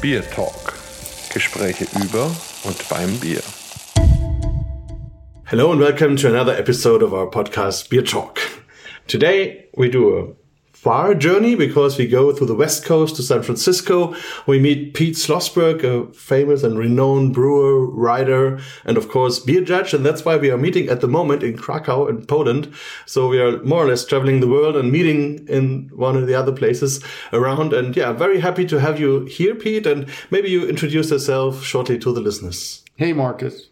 Beer Talk. Gespräche über und beim Bier. Hello and welcome to another episode of our podcast Beer Talk. Today we do a far journey because we go through the west coast to San Francisco. We meet Pete Slosberg, a famous and renowned brewer, writer, and of course beer judge. And that's why we are meeting at the moment in Krakow in Poland. So we are more or less traveling the world and meeting in one of the other places around. And yeah, very happy to have you here, Pete. And maybe you introduce yourself shortly to the listeners. Hey, Marcus.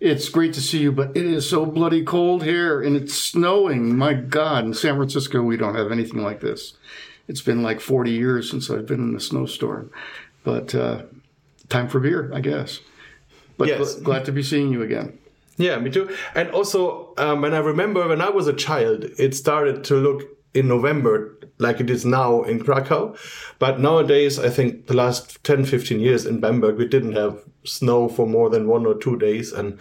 It's great to see you, but it is so bloody cold here and it's snowing. My God, in San Francisco, we don't have anything like this. It's been like 40 years since I've been in a snowstorm. But uh, time for beer, I guess. But Yes. gl- glad to be seeing you again. Yeah, me too. And also, um, when I remember when I was a child, it started to look in November like it is now in Krakow. But nowadays, I think the last 10, 15 years in Bamberg, we didn't have snow for more than one or two days. And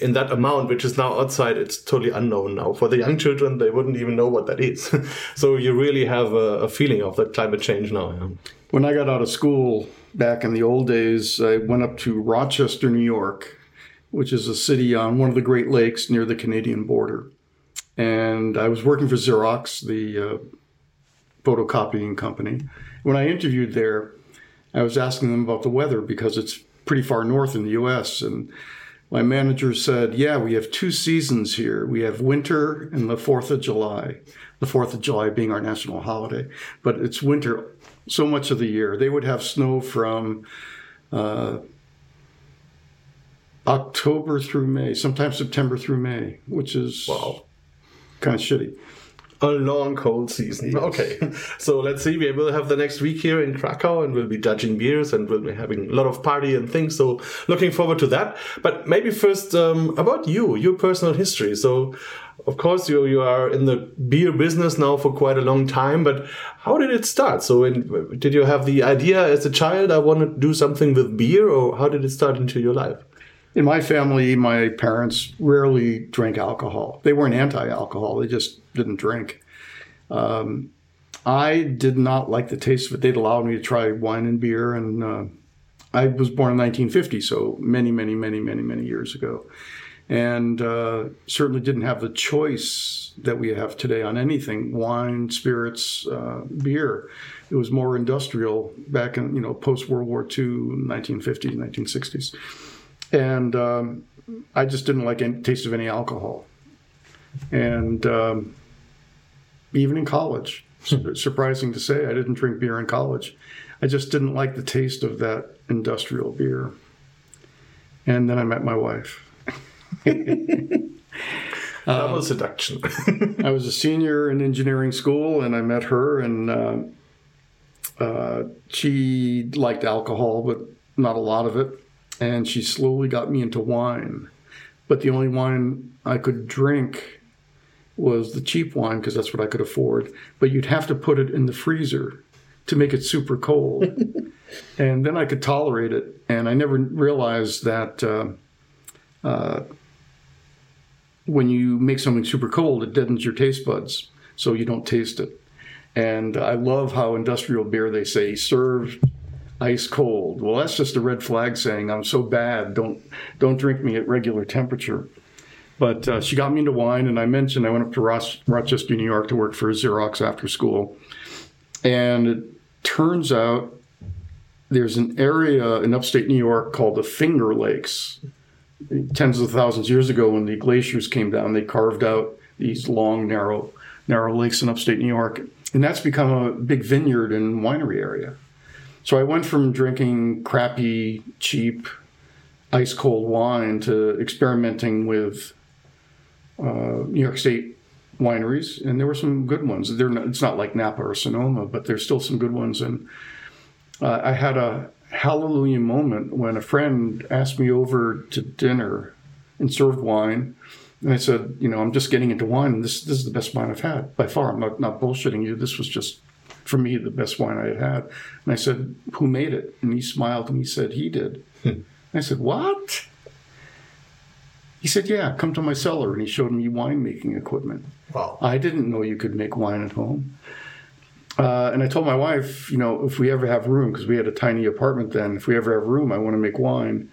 in that amount, which is now outside, it's totally unknown now. For the young children, they wouldn't even know what that is. so you really have a, a feeling of that climate change now. Yeah. When I got out of school back in the old days, I went up to Rochester, New York, which is a city on one of the Great Lakes near the Canadian border. And I was working for Xerox, the uh, photocopying company. When I interviewed there, I was asking them about the weather because it's pretty far north in the US. And my manager said, Yeah, we have two seasons here. We have winter and the 4th of July, the 4th of July being our national holiday. But it's winter so much of the year. They would have snow from uh, October through May, sometimes September through May, which is Wow. kind of shitty. A long cold season. Okay. So let's see. We will have the next week here in Krakow and we'll be judging beers and we'll be having a lot of party and things. So looking forward to that. But maybe first um, about you, your personal history. So of course you you are in the beer business now for quite a long time, but how did it start? So when, did you have the idea as a child I want to do something with beer or how did it start into your life? In my family, my parents rarely drank alcohol. They weren't anti alcohol, they just didn't drink. Um, I did not like the taste of it. They'd allowed me to try wine and beer, and uh, I was born in 1950, so many, many, many, many, many years ago. And uh, certainly didn't have the choice that we have today on anything wine, spirits, uh, beer. It was more industrial back in, you know, post World War II, 1950s, 1960s and um, I just didn't like any taste of any alcohol. And um, even in college, surprising to say, I didn't drink beer in college. I just didn't like the taste of that industrial beer. And then I met my wife. Double seduction. I was a senior in engineering school, and I met her, and uh, uh, she liked alcohol, but not a lot of it. And she slowly got me into wine. But the only wine I could drink was the cheap wine because that's what I could afford. But you'd have to put it in the freezer to make it super cold. and then I could tolerate it. And I never realized that. Uh, uh, when you make something super cold, it deadens your taste buds, so you don't taste it. And I love how industrial beer they say served ice cold. Well, that's just a red flag saying I'm so bad. Don't don't drink me at regular temperature. But uh, she got me into wine, and I mentioned I went up to Rochester, New York, to work for Xerox after school. And it turns out there's an area in upstate New York called the Finger Lakes tens of thousands of years ago when the glaciers came down they carved out these long narrow narrow lakes in upstate new york and that's become a big vineyard and winery area so i went from drinking crappy cheap ice cold wine to experimenting with uh, new york state wineries and there were some good ones They're not, it's not like napa or sonoma but there's still some good ones and uh, i had a hallelujah moment when a friend asked me over to dinner and served wine. And I said, you know, I'm just getting into wine, this this is the best wine I've had by far. I'm not, not bullshitting you. This was just for me the best wine I had had. And I said, who made it? And he smiled and he said, he did. And I said, what? He said, yeah, come to my cellar. And he showed me winemaking equipment. wow. I didn't know you could make wine at home. Uh, and I told my wife, you know, if we ever have room, because we had a tiny apartment then, if we ever have room, I want to make wine.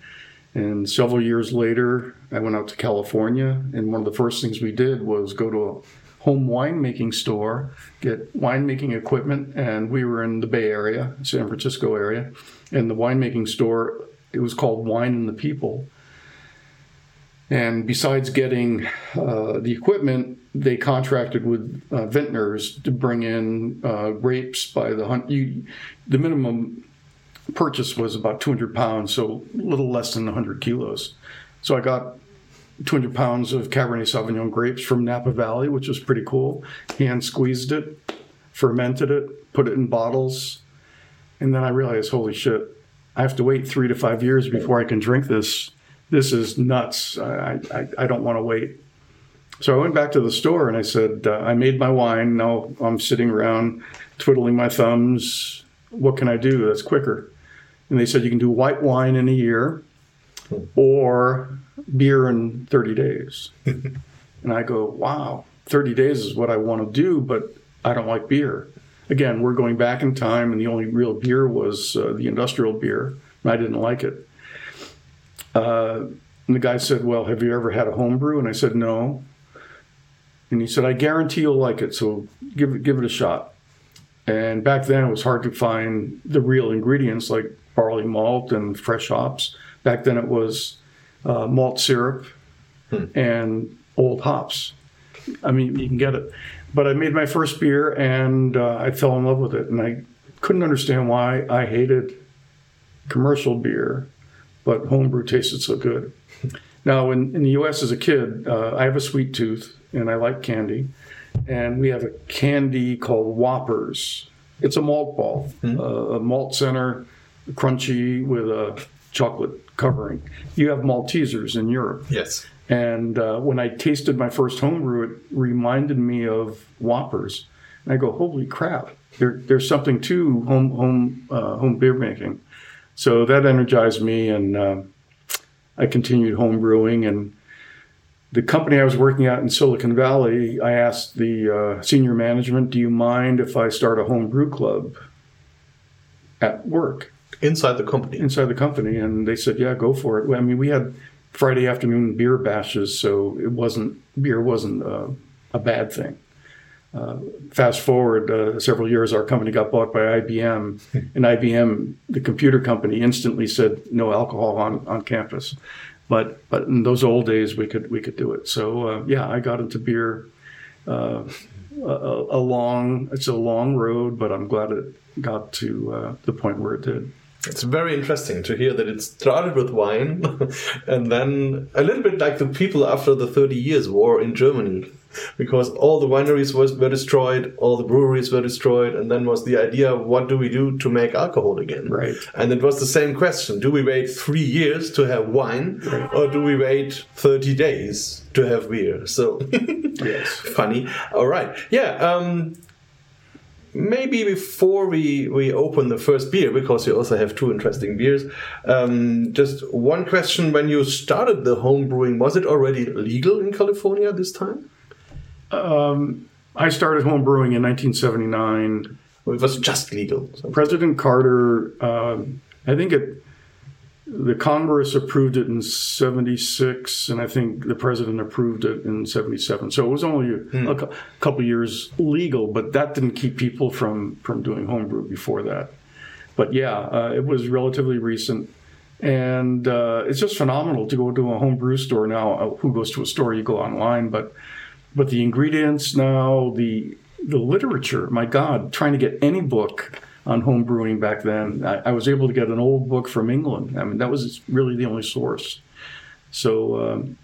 And several years later, I went out to California, and one of the first things we did was go to a home winemaking store, get winemaking equipment, and we were in the Bay Area, San Francisco area, and the winemaking store, it was called Wine and the People. And besides getting uh, the equipment, they contracted with uh, vintners to bring in uh, grapes by the hunt. You, the minimum purchase was about 200 pounds, so a little less than 100 kilos. So I got 200 pounds of Cabernet Sauvignon grapes from Napa Valley, which was pretty cool. Hand squeezed it, fermented it, put it in bottles, and then I realized, holy shit, I have to wait three to five years before I can drink this this is nuts. I, I, I don't want to wait. So I went back to the store and I said, uh, I made my wine. Now I'm sitting around twiddling my thumbs. What can I do that's quicker? And they said, you can do white wine in a year or beer in 30 days. and I go, wow, 30 days is what I want to do, but I don't like beer. Again, we're going back in time, and the only real beer was uh, the industrial beer, and I didn't like it. Uh, and the guy said, Well, have you ever had a homebrew? And I said, No. And he said, I guarantee you'll like it, so give it, give it a shot. And back then it was hard to find the real ingredients like barley malt and fresh hops. Back then it was uh, malt syrup hmm. and old hops. I mean, you can get it. But I made my first beer and uh, I fell in love with it. And I couldn't understand why I hated commercial beer but homebrew tasted so good. Now, in, in the U.S. as a kid, uh, I have a sweet tooth and I like candy, and we have a candy called Whoppers. It's a malt ball, mm-hmm. uh, a malt center, crunchy with a chocolate covering. You have Maltesers in Europe. Yes. And uh, when I tasted my first homebrew, it reminded me of Whoppers. And I go, holy crap! There, there's something to home home uh, home beer making. So that energized me, and uh, I continued home brewing. And the company I was working at in Silicon Valley, I asked the uh, senior management, "Do you mind if I start a home brew club at work?" Inside the company. Inside the company, and they said, "Yeah, go for it." I mean, we had Friday afternoon beer bashes, so it wasn't beer wasn't uh, a bad thing. Uh, fast forward uh, several years, our company got bought by IBM, and IBM, the computer company, instantly said no alcohol on, on campus. But but in those old days, we could we could do it. So uh, yeah, I got into beer. Uh, a, a, long it's a long road, but I'm glad it got to uh, the point where it did. It's very interesting to hear that it started with wine and then a little bit like the people after the 30 years war in Germany because all the wineries was, were destroyed, all the breweries were destroyed, and then was the idea what do we do to make alcohol again? Right. And it was the same question do we wait three years to have wine, right. or do we wait 30 days to have beer? So, yes. funny. All right. Yeah. Um, maybe before we, we open the first beer, because you also have two interesting beers, um, just one question. When you started the home brewing, was it already legal in California this time? Um, I started home brewing in 1979. It was just legal. So. President Carter, um, I think it, the Congress approved it in 76, and I think the president approved it in 77. So it was only a, hmm. a couple years legal, but that didn't keep people from, from doing homebrew before that. But yeah, uh, it was relatively recent. And uh, it's just phenomenal to go to a homebrew store now. Uh, who goes to a store? You go online, but but the ingredients now, the the literature, my God, trying to get any book on home brewing back then, I, I was able to get an old book from England. I mean, that was really the only source. So um,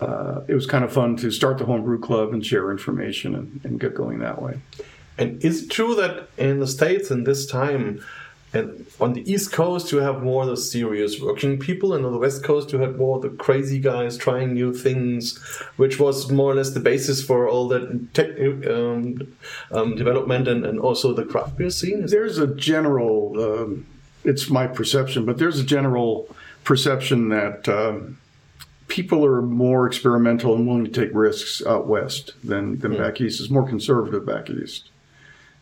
uh, it was kind of fun to start the homebrew club and share information and, and get going that way. And is it true that in the States in this time, and on the East Coast, you have more the serious working people, and on the West Coast, you had more the crazy guys trying new things, which was more or less the basis for all that tech um, um, development and, and also the craft beer scene. There's a general, um, it's my perception, but there's a general perception that um, people are more experimental and willing to take risks out west than, than mm. back east. It's more conservative back east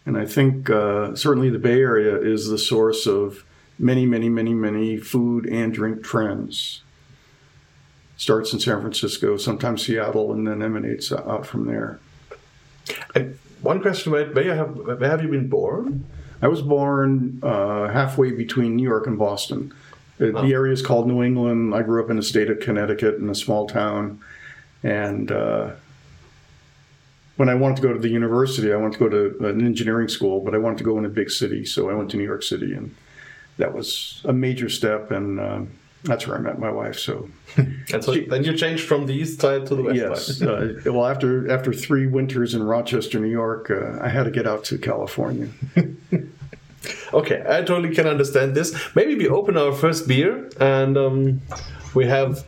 And I think uh, certainly the Bay Area is the source of many, many, many, many food and drink trends. Starts in San Francisco, sometimes Seattle, and then emanates out from there. And one question: Where, where have have you been born? I was born uh, halfway between New York and Boston. The, the area is called New England. I grew up in the state of Connecticut in a small town, and uh, when I wanted to go to the university, I wanted to go to an engineering school, but I wanted to go in a big city, so I went to New York City, and that was a major step, and uh, that's where I met my wife. So, And so then you changed from the east side to the west yes, side. uh, well, after after three winters in Rochester, New York, uh, I had to get out to California. Okay, I totally can understand this. Maybe we open our first beer and um, we have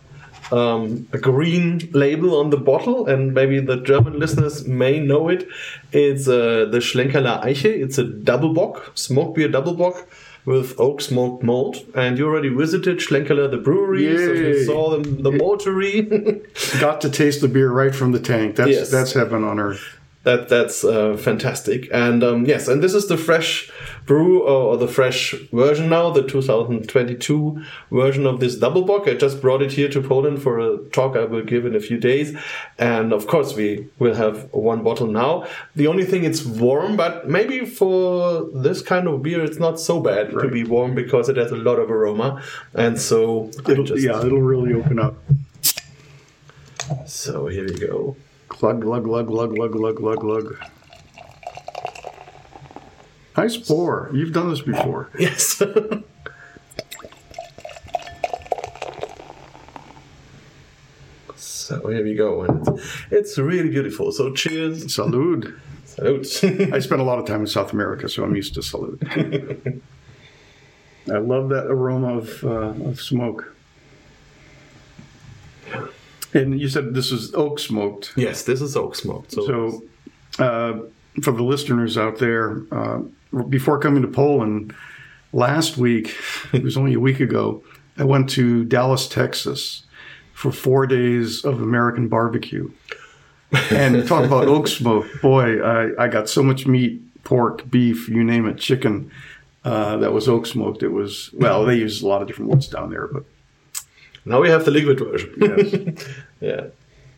um, a green label on the bottle, and maybe the German listeners may know it. It's uh, the Schlenkerla Eiche. It's a double bock, smoked beer double bock with oak smoked malt. And you already visited Schlenkerla, the brewery, so you saw the, the maltery. Got to taste the beer right from the tank. That's Yes. that's heaven on earth. That that's uh, fantastic, and um, yes, and this is the fresh brew or, or the fresh version now, the 2022 version of this double bock. I just brought it here to Poland for a talk I will give in a few days, and of course we will have one bottle now. The only thing it's warm, but maybe for this kind of beer it's not so bad to be warm because it has a lot of aroma, and so It'll, just- yeah, it'll really open up. So here we go. Glug glug glug glug glug glug glug glug. Nice pour. You've done this before. Yes. so here we go, and it's, it's really beautiful. So cheers, Salud. salute. I spent a lot of time in South America, so I'm used to salute. I love that aroma of, uh, of smoke. And you said this is oak smoked. yes, this is oak smoked. So, So, uh, for the listeners out there, uh, before coming to Poland last week, it was only a week ago, I went to Dallas, Texas for four days of American barbecue. And talk about oak smoke. Boy, I, I got so much meat, pork, beef, you name it, chicken. Uh, that was oak smoked. It was, well, they use a lot of different woods down there, but now we have the liquid version. yes. yeah,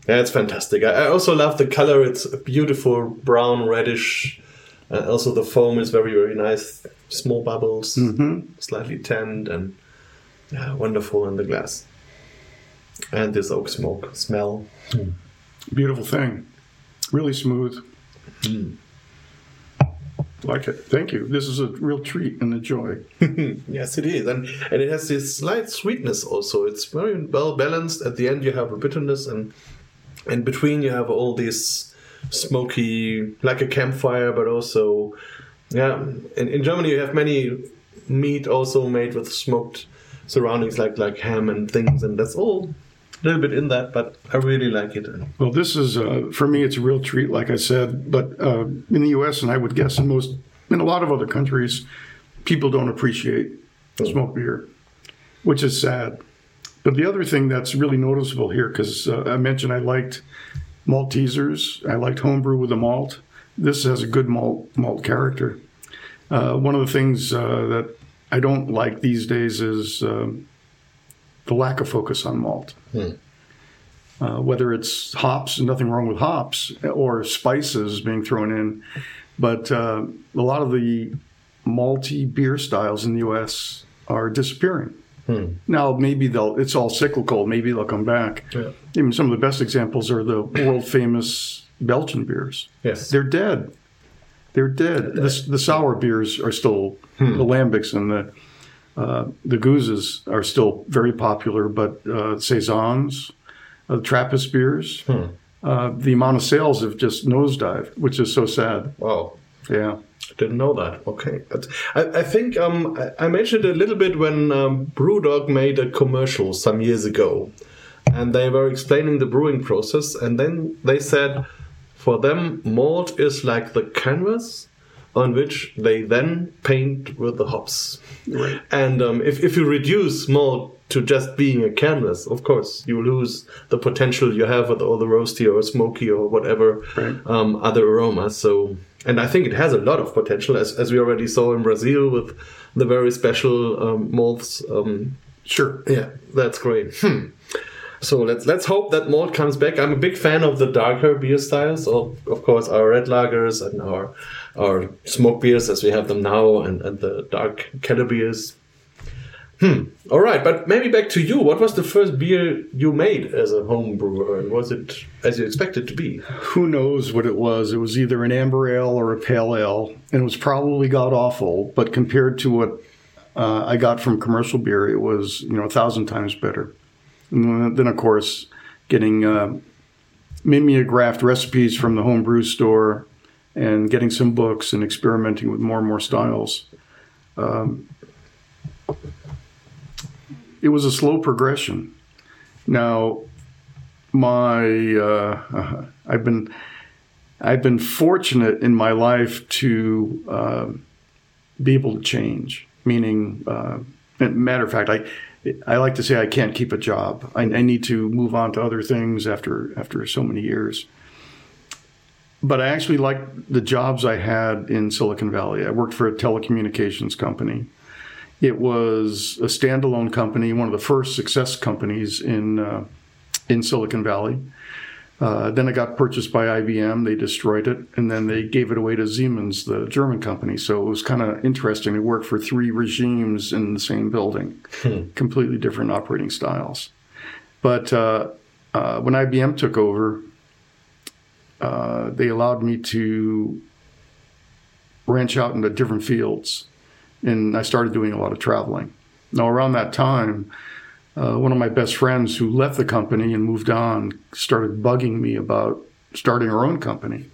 yeah, it's fantastic. I, I also love the color. It's a beautiful brown reddish. Uh, also, the foam is very very nice. Small bubbles, mm-hmm. slightly tanned, and yeah, wonderful in the glass. And this oak smoke smell. Hmm. Beautiful thing. Really smooth. Hmm. Like it. Thank you. This is a real treat and a joy. Yes, it is, and and it has this slight sweetness also. It's very well balanced. At the end, you have a bitterness, and in between, you have all this smoky, like a campfire, but also, yeah. In, in Germany, you have many meat also made with smoked surroundings, like like ham and things, and that's all a little bit in that. But I really like it. Well, this is, uh, for me, it's a real treat, like I said. But uh, in the U.S., and I would guess in most, in a lot of other countries, people don't appreciate smoked beer, which is sad. But the other thing that's really noticeable here, because uh, I mentioned I liked Maltesers, I liked homebrew with a malt. This has a good malt malt character. Uh, one of the things uh, that I don't like these days is um the lack of focus on malt uh, whether it's hops, nothing wrong with hops, or spices being thrown in. But uh, a lot of the malty beer styles in the U.S. are disappearing. Now, maybe they'll, it's all cyclical. Maybe they'll come back. Yeah. Even some of the best examples are the world famous Belgian beers. yes, They're dead. They're dead. The, the sour beers are still the lambics and the uh, the gueuzes are still very popular, but uh, saisons, uh, Trappist beers, uh, the amount of sales have just nosedived, which is so sad. wow. Yeah. Didn't know that. Okay, I, I think um, I, I mentioned a little bit when um, BrewDog made a commercial some years ago, and they were explaining the brewing process, and then they said, for them, malt is like the canvas on which they then paint with the hops. Right. And um, if, if you reduce malt to just being a canvas, of course, you lose the potential you have with all the roasty or smoky or whatever Right. um, other aromas. So and I think it has a lot of potential, as, as we already saw in Brazil with the very special um, malts. Um, Sure. yeah, that's great. Hmm. So let's let's hope that malt comes back. I'm a big fan of the darker beer styles. Of, of course, our red lagers and our our smoke beers as we have them now, and, and the dark kettle beers. Hmm. All right, but maybe back to you. What was the first beer you made as a home brewer, and was it as you expected it to be? Who knows what it was? It was either an amber ale or a pale ale, and it was probably god awful. But compared to what uh, I got from commercial beer, it was you know a thousand times better. And then, of course, getting uh, mimeographed recipes from the home brew store, and getting some books and experimenting with more and more styles. Um, it was a slow progression. Now, my uh, I've been I've been fortunate in my life to uh, be able to change. Meaning, uh, matter of fact, I I like to say I can't keep a job. I, I need to move on to other things after after so many years. But I actually liked the jobs I had in Silicon Valley. I worked for a telecommunications company. It was a standalone company, one of the first success companies in uh, in Silicon Valley. Uh, then it got purchased by IBM. They destroyed it, and then they gave it away to Siemens, the German company. So it was kind of interesting to work for three regimes in the same building, completely different operating styles. But uh, uh, when IBM took over, uh, they allowed me to branch out into different fields, and I started doing a lot of traveling. Now, around that time, uh, one of my best friends who left the company and moved on started bugging me about starting our own company.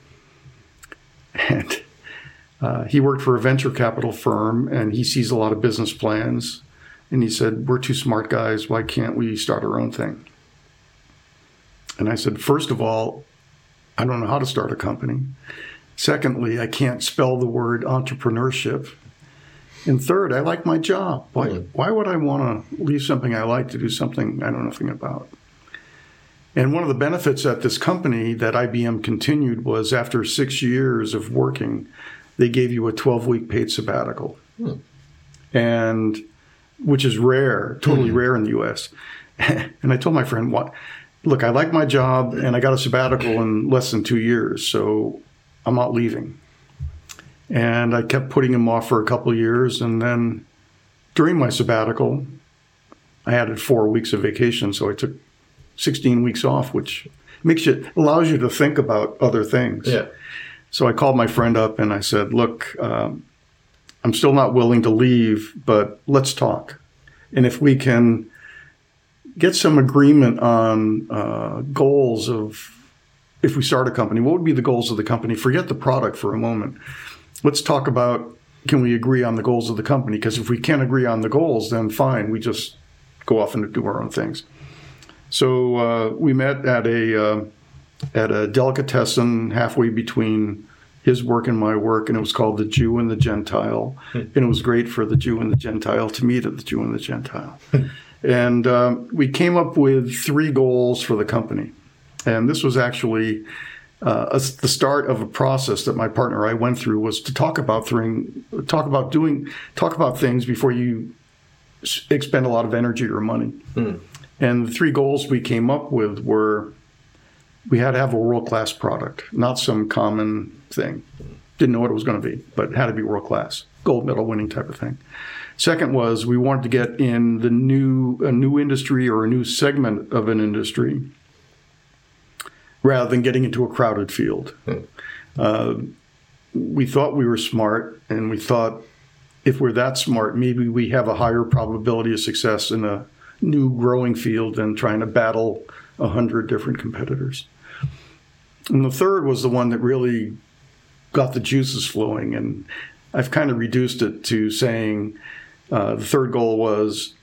And uh, he worked for a venture capital firm and he sees a lot of business plans. And he said, We're two smart guys. Why can't we start our own thing? And I said, First of all, I don't know how to start a company. Secondly, I can't spell the word entrepreneurship. And third, I like my job. Why, hmm. why would I want to leave something I like to do something I don't know nothing about? And one of the benefits at this company that IBM continued was after six years of working, they gave you a 12 week paid sabbatical. Hmm. And which is rare, totally hmm. rare in the US. and I told my friend, what? Look, I like my job and I got a sabbatical in less than two years, so I'm not leaving. And I kept putting him off for a couple of years. And then during my sabbatical, I added four weeks of vacation. So I took 16 weeks off, which makes you, allows you to think about other things. Yeah. So I called my friend up and I said, Look, um, I'm still not willing to leave, but let's talk. And if we can get some agreement on uh, goals of if we start a company, what would be the goals of the company? Forget the product for a moment. Let's talk about can we agree on the goals of the company? Because if we can't agree on the goals, then fine, we just go off and do our own things. So uh, we met at a uh, at a delicatessen halfway between his work and my work, and it was called the Jew and the Gentile, and it was great for the Jew and the Gentile to meet at the Jew and the Gentile. and um, we came up with three goals for the company, and this was actually. Uh, a, the start of a process that my partner and I went through was to talk about thing, talk about doing, talk about things before you expend a lot of energy or money. And the three goals we came up with were we had to have a world class product, not some common thing. Didn't know what it was going to be, but it had to be world class, gold medal winning type of thing. Second was we wanted to get in the new a new industry or a new segment of an industry rather than getting into a crowded field. Uh, we thought we were smart, and we thought if we're that smart, maybe we have a higher probability of success in a new growing field than trying to battle a hundred different competitors. And the third was the one that really got the juices flowing, and I've kind of reduced it to saying uh, the third goal was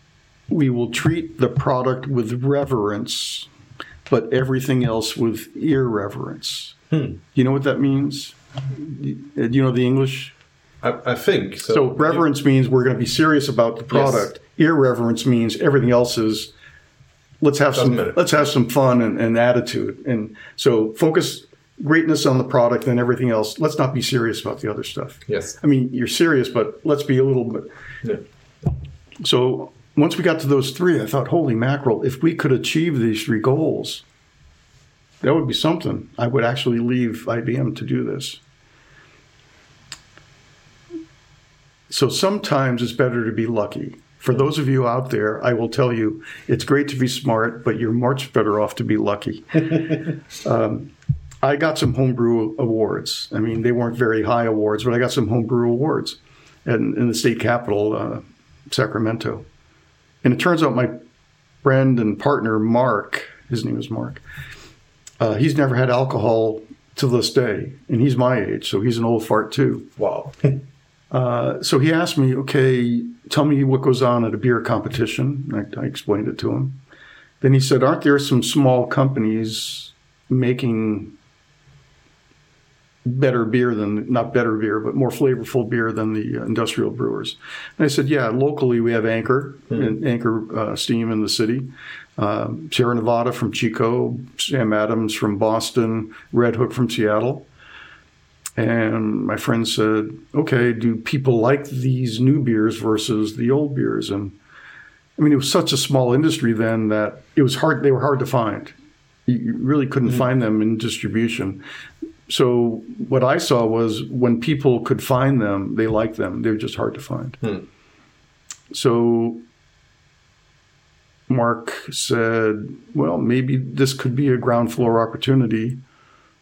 we will treat the product with reverence, but everything else with irreverence. Hmm. You know what that means? Uh, do you know the English? I, I think so. So reverence means we're going to be serious about the product. Irreverence means everything else is let's have some matter. let's have some fun and, and attitude. And so focus greatness on the product and everything else. Let's not be serious about the other stuff. Yes. I mean, you're serious, but let's be a little bit. Yeah. So once we got to those three, I thought, holy mackerel, if we could achieve these three goals, that would be something. I would actually leave IBM to do this. So sometimes it's better to be lucky. For those of you out there, I will tell you it's great to be smart, but you're much better off to be lucky. um, I got some homebrew awards. I mean, they weren't very high awards, but I got some homebrew awards in, in the state capital, uh, Sacramento. And it turns out my friend and partner, Mark, his name is Mark, uh, he's never had alcohol to this day. And he's my age, so he's an old fart too. Wow. Uh, so he asked me, okay, tell me what goes on at a beer competition. I, I explained it to him. Then he said, aren't there some small companies making better beer than not better beer, but more flavorful beer than the uh, industrial brewers. And I said, yeah, locally we have Anchor, and Anchor uh, Steam in the city, uh, Sierra Nevada from Chico, Sam Adams from Boston, Redhook from Seattle. And my friend said, okay, do people like these new beers versus the old beers? And I mean, it was such a small industry then that it was hard, they were hard to find. You really couldn't find them in distribution so what I saw was when people could find them, they liked them. They were just hard to find. Hmm. So Mark said, "Well, maybe this could be a ground floor opportunity.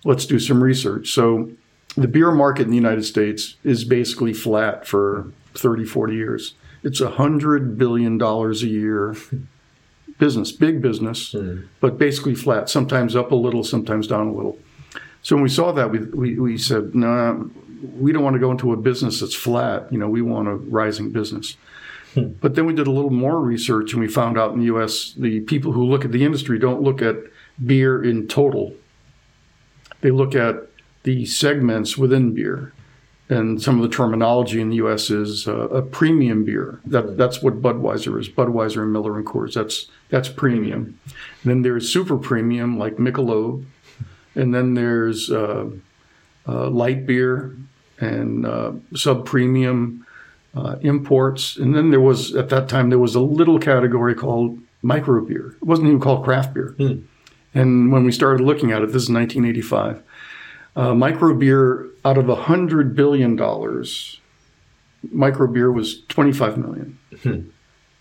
Let's do some research." So the beer market in the United States is basically flat for 30, 40 years. It's a hundred billion dollars a year business, big business, but basically flat. Sometimes up a little, sometimes down a little. So when we saw that, we, we, we said, no, nah, we don't want to go into a business that's flat. You know, we want a rising business. But then we did a little more research and we found out in the US, the people who look at the industry don't look at beer in total. They look at the segments within beer. And some of the terminology in the U.S. is uh, a premium beer. That, that's what Budweiser is. Budweiser and Miller and Coors. That's that's premium. And then there's super premium like Michelob, and then there's uh, uh, light beer and uh, sub premium uh, imports. And then there was at that time there was a little category called micro beer. It wasn't even called craft beer. And when we started looking at it, this is 1985. Uh, micro beer out of a hundred billion dollars, micro beer was 25 million,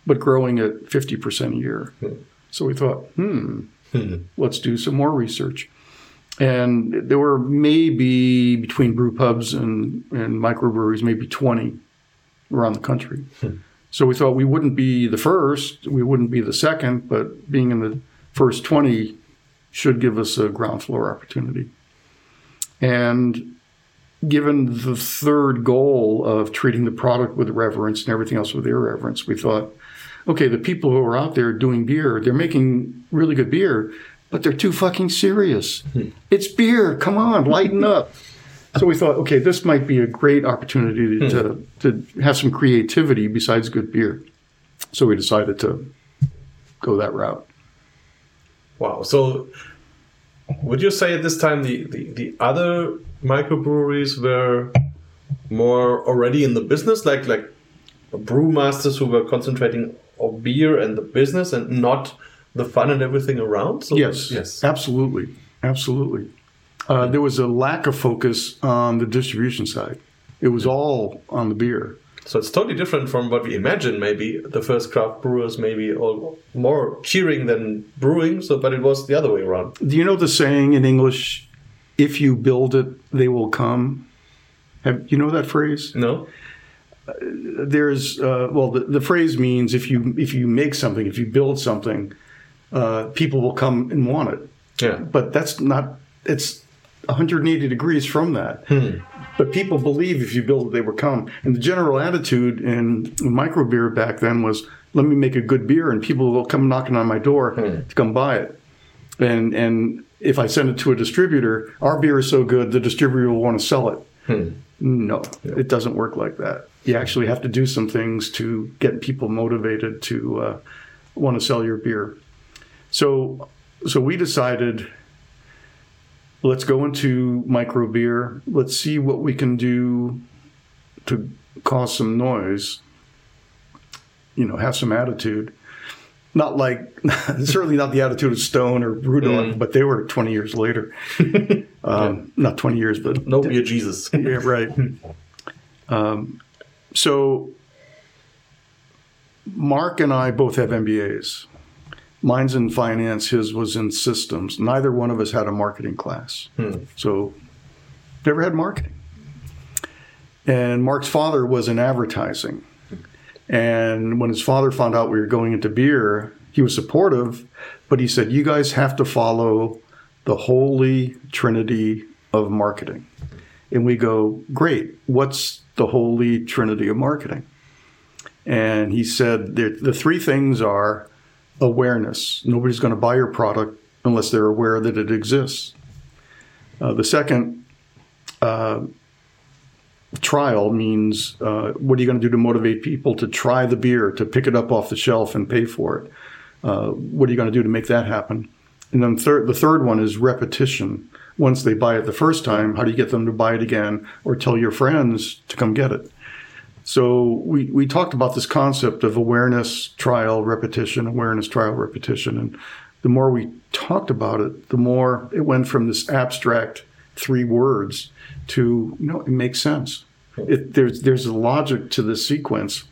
but growing at 50 percent a year. So we thought, hmm, let's do some more research. And there were maybe between brew pubs and, and microbreweries, maybe 20 around the country. Hmm. So we thought we wouldn't be the first, we wouldn't be the second, but being in the first 20 should give us a ground floor opportunity. And given the third goal of treating the product with reverence and everything else with irreverence, we thought, okay, the people who are out there doing beer, they're making really good beer, but they're too fucking serious. Hmm. It's beer. Come on, lighten up. So we thought, okay, this might be a great opportunity hmm. to, to have some creativity besides good beer. So we decided to go that route. Wow. So would you say at this time the, the, the other microbreweries were more already in the business, like like brewmasters who were concentrating on beer and the business and not the fun and everything around? So Yes, Yes. absolutely, absolutely. Uh, there was a lack of focus on the distribution side. It was all on the beer. So it's totally different from what we imagine. Maybe the first craft brewers maybe all more cheering than brewing. So, but it was the other way around. Do you know the saying in English, "If you build it, they will come"? Have you know that phrase? No. There's uh, well, the, the phrase means if you if you make something, if you build something, uh, people will come and want it. Yeah. But that's not. It's 180 degrees from that. But people believe if you build it, they will come. And the general attitude in micro beer back then was, let me make a good beer, and people will come knocking on my door to come buy it. And and if I send it to a distributor, our beer is so good, the distributor will want to sell it. No, it doesn't work like that. You actually have to do some things to get people motivated to uh, want to sell your beer. So, so we decided let's go into micro beer. Let's see what we can do to cause some noise. You know, have some attitude. Not like, certainly not the attitude of Stone or Brewdog, but they were 20 years later. um, Not 20 years, but No beer Jesus. yeah, right. Um, so, Mark and I both have MBAs. Mine's in finance, his was in systems. Neither one of us had a marketing class. Hmm. So, never had marketing. And Mark's father was in advertising. And when his father found out we were going into beer, he was supportive, but he said, You guys have to follow the holy trinity of marketing. And we go, Great, what's the holy trinity of marketing? And he said, The, the three things are awareness. Nobody's going to buy your product unless they're aware that it exists. Uh, the second, uh, trial means uh, what are you going to do to motivate people to try the beer, to pick it up off the shelf and pay for it? Uh, what are you going to do to make that happen? And then the third one is repetition. Once they buy it the first time, how do you get them to buy it again or tell your friends to come get it? So we, we talked about this concept of awareness, trial, repetition, awareness, trial, repetition. And the more we talked about it, the more it went from this abstract three words to, you know, it makes sense. It, there's, there's a logic to the sequence.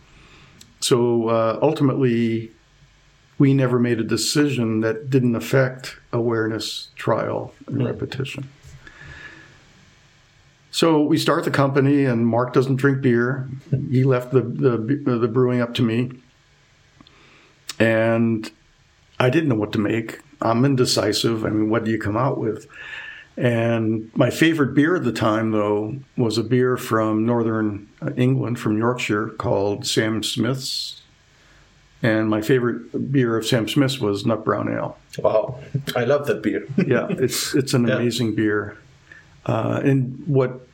So uh, ultimately, we never made a decision that didn't affect awareness, trial, and repetition. So we start the company, and Mark doesn't drink beer. He left the the, the brewing up to me, and I didn't know what to make. I'm indecisive. I mean, what do you come out with? And my favorite beer at the time, though, was a beer from northern England, from Yorkshire, called Sam Smith's. And my favorite beer of Sam Smith's was Nut Brown Ale. Wow. I love that beer. Yeah, it's it's an Yeah. amazing beer. Uh, and what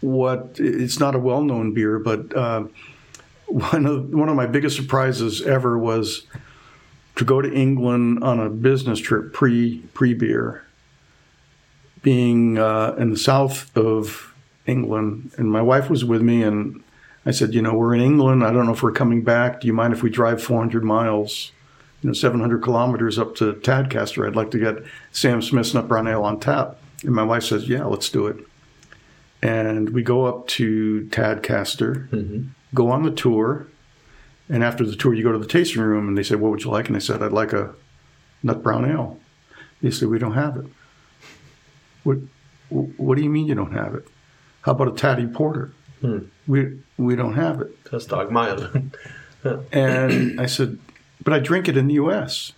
what it's not a well known beer, but uh, one of one of my biggest surprises ever was to go to England on a business trip pre pre beer, being uh, in the south of England, and my wife was with me, and I said, you know, we're in England. I don't know if we're coming back. Do you mind if we drive 400 miles? You know, 700 kilometers up to Tadcaster. I'd like to get Sam Smith's Nut Brown Ale on tap. And my wife says, yeah, let's do it. And we go up to Tadcaster, mm-hmm. go on the tour. And after the tour, you go to the tasting room and they say, what would you like? And I said, I'd like a Nut Brown Ale. They said, we don't have it. What, what do you mean you don't have it? How about a Taddy Porter? Hmm. We, we don't have it. That's dog mild. And I said, but I drink it in the U.S.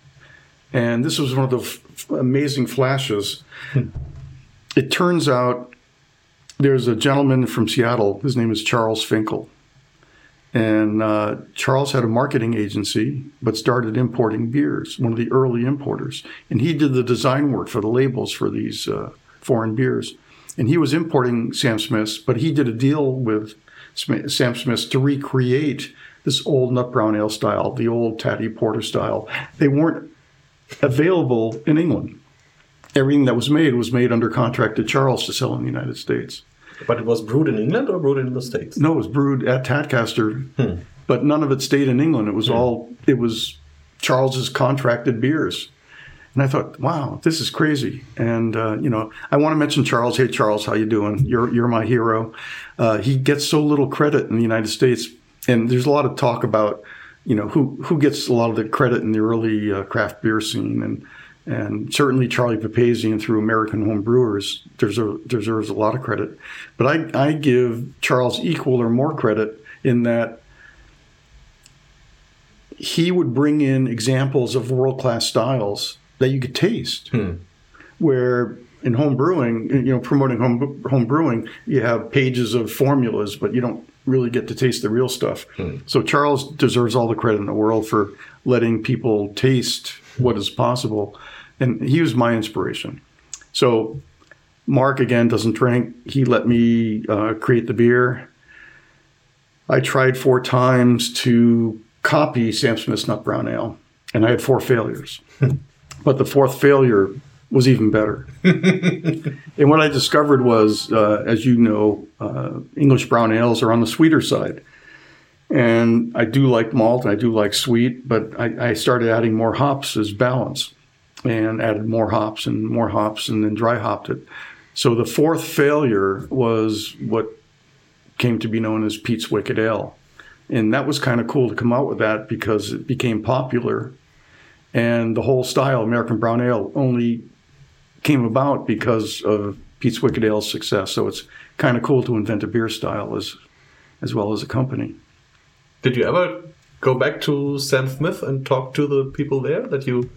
And this was one of the f- amazing flashes. Hmm. It turns out there's a gentleman from Seattle. His name is Charles Finkel. And uh, Charles had a marketing agency, but started importing beers, one of the early importers. And he did the design work for the labels for these uh, foreign beers. And he was importing Sam Smith's, but he did a deal with Sam Smith's to recreate this old nut brown ale style, the old Taddy Porter style. They weren't available in England. Everything that was made was made under contract to Charles to sell in the United States. but it was brewed in England or brewed in the States? No, it was brewed at Tadcaster, but none of it stayed in England. It was all it was Charles's contracted beers. And I thought, wow, this is crazy. And uh, you know, I want to mention Charles. Hey, Charles, how you doing? You're you're my hero. Uh, he gets so little credit in the United States, and there's a lot of talk about, you know, who who gets a lot of the credit in the early uh, craft beer scene, and and certainly Charlie Papazian through American Home Brewers deserves, deserves a lot of credit. But I, I give Charles equal or more credit in that he would bring in examples of world class styles that you could taste. Hmm. Where in home brewing, you know, promoting home home brewing, you have pages of formulas, but you don't really get to taste the real stuff. Hmm. So Charles deserves all the credit in the world for letting people taste what is possible, and he was my inspiration. So Mark again doesn't drink. He let me uh, create the beer. I tried four times to copy Sam Smith's Nut Brown Ale, and I had four failures. but the fourth failure was even better. and what I discovered was, uh, as you know, uh, English brown ales are on the sweeter side. And I do like malt, I do like sweet, but I, I started adding more hops as balance and added more hops and more hops and then dry hopped it. So the fourth failure was what came to be known as Pete's Wicked Ale. And that was kind of cool to come out with that because it became popular. And the whole style, American Brown Ale, only came about because of Pete's Wicked Ale's success. So it's kind of cool to invent a beer style as, as well as a company. Did you ever go back to Sam Smith and talk to the people there that you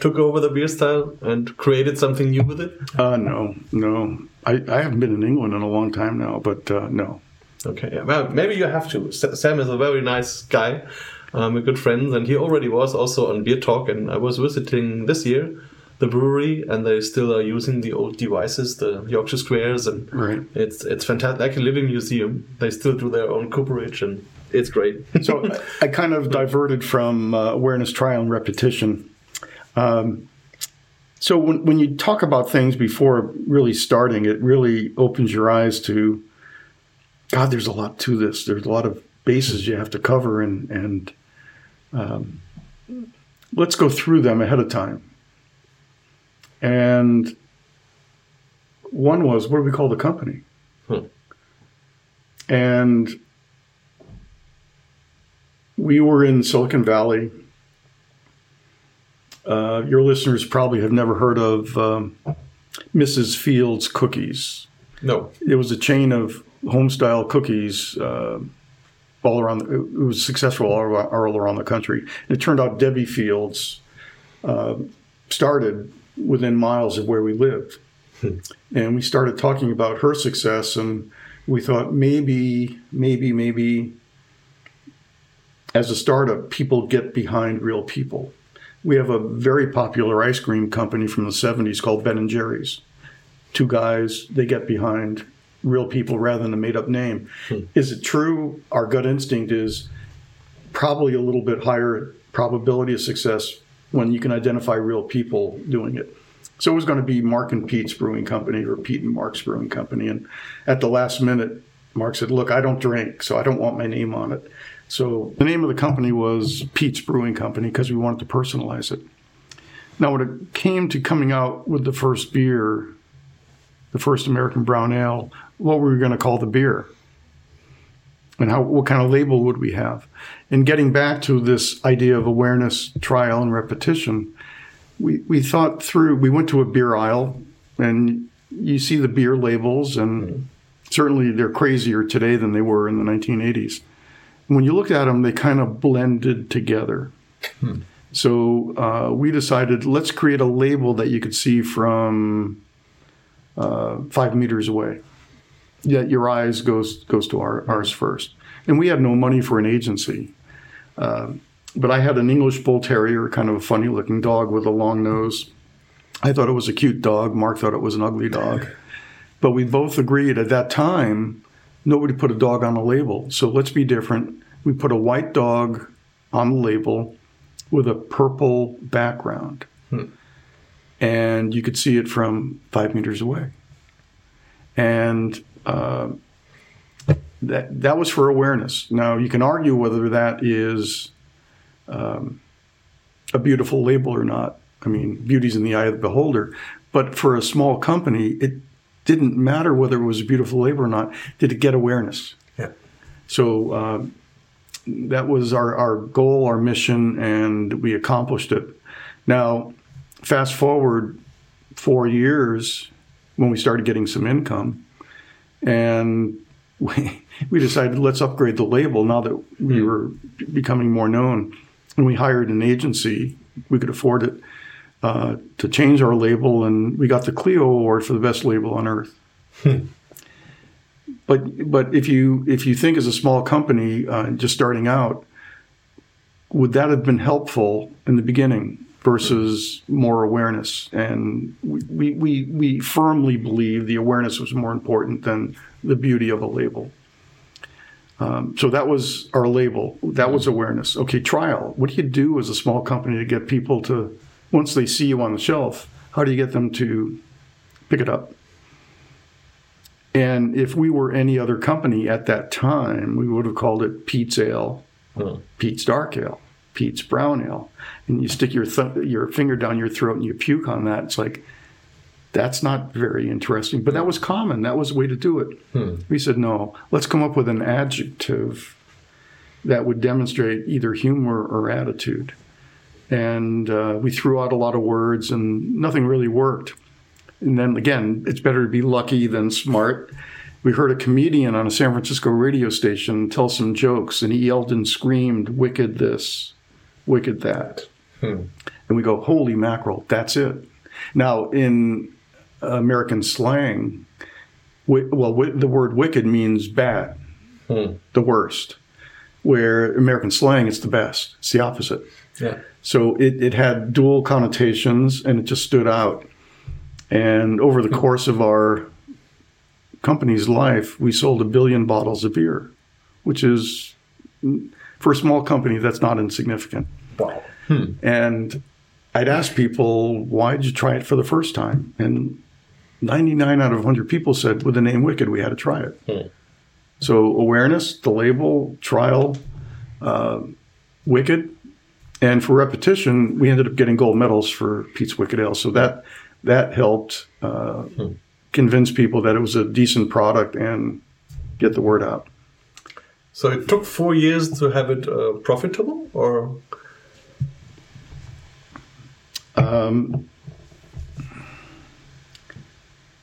took over the beer style and created something new with it? Uh, no, no. I, I haven't been in England in a long time now, but uh, no. Okay, yeah. well, maybe you have to. Sam is a very nice guy. Um, we're good friends, and he already was also on Beer Talk. And I was visiting this year the brewery, and they still are using the old devices, the Yorkshire Squares, and Right. it's it's fantastic, like a living museum. They still do their own cooperage, and it's great. So I kind of diverted from uh, awareness, trial, and repetition. Um, so when, when you talk about things before really starting, it really opens your eyes to, God, there's a lot to this. There's a lot of bases you have to cover, and and um, let's go through them ahead of time. And one was what do we call the company? Hmm. And we were in Silicon Valley. Uh, your listeners probably have never heard of um, Mrs. Fields Cookies. no, It was a chain of homestyle cookies uh, all around. The, it was successful all around, all around the country. And it turned out Debbie Fields uh, started within miles of where we lived, and we started talking about her success. And we thought maybe, maybe, maybe, as a startup, people get behind real people. We have a very popular ice cream company from the 70s called Ben and Jerry's. Two guys they get behind real people rather than a made up name hmm. is it true? Our gut instinct is probably a little bit higher probability of success when you can identify real people doing it. So it was going to be mark and pete's brewing company or pete and mark's brewing company. And at the last minute mark said look i don't drink so i don't want my name on it so the name of the company was pete's brewing company because we wanted to personalize it now, when it came to coming out with the first beer, the first American brown ale, what were we going to call the beer? And how, what kind of label would we have? And getting back to this idea of awareness, trial, and repetition, we, we thought through, we went to a beer aisle and you see the beer labels, and mm-hmm. certainly they're crazier today than they were in the 1980s. When you look at them, they kind of blended together. So uh, we decided let's create a label that you could see from uh, five meters away. Yet your eyes goes goes to our, ours first. And we had no money for an agency, uh, but I had an English bull terrier, kind of a funny looking dog with a long nose. I thought it was a cute dog. Mark thought it was an ugly dog. But we both agreed at that time nobody put a dog on a label. So let's be different. We put a white dog on the label with a purple background. And you could see it from five meters away. And uh, that, that was for awareness. Now, you can argue whether that is um, a beautiful label or not. I mean, beauty's in the eye of the beholder. But for a small company, it didn't matter whether it was a beautiful label or not. Did it get awareness? yeah, So um, that was our, our goal, our mission, and we accomplished it. Now, fast forward four years when we started getting some income, and we, we decided let's upgrade the label now that we were becoming more known. And we hired an agency, we could afford it, uh, to change our label, and we got the Clio Award for the best label on earth. But but if you if you think as a small company uh, just starting out, would that have been helpful in the beginning versus more awareness? And we we, we, we firmly believe the awareness was more important than the beauty of a label. Um, so that was our label. That was awareness. Okay, trial. What do you do as a small company to get people to once they see you on the shelf? How do you get them to pick it up? And if we were any other company at that time, we would have called it Pete's Ale, Hmm. Pete's Dark Ale, Pete's Brown Ale. And you stick your th- your finger down your throat and you puke on that. It's like, that's not very interesting. But that was common. That was the way to do it. We said, no, let's come up with an adjective that would demonstrate either humor or attitude. And uh, we threw out a lot of words and nothing really worked. And then again, it's better to be lucky than smart. We heard a comedian on a San Francisco radio station tell some jokes, and he yelled and screamed, Wicked this, wicked that. And we go, Holy mackerel, that's it. Now, in American slang, well, the word wicked means bad, the worst. Where American slang, it's the best. It's the opposite. Yeah. So it, it had dual connotations and it just stood out. And over the course of our company's life, we sold a billion bottles of beer, which is, for a small company, that's not insignificant. Wow. And I'd ask people, why did you try it for the first time? And 99 out of 100 people said, with the name Wicked, we had to try it. So awareness, the label, trial, uh, Wicked. And for repetition, we ended up getting gold medals for Pete's Wicked Ale. So that that helped uh, convince people that it was a decent product and get the word out. So it took four years to have it uh, profitable, or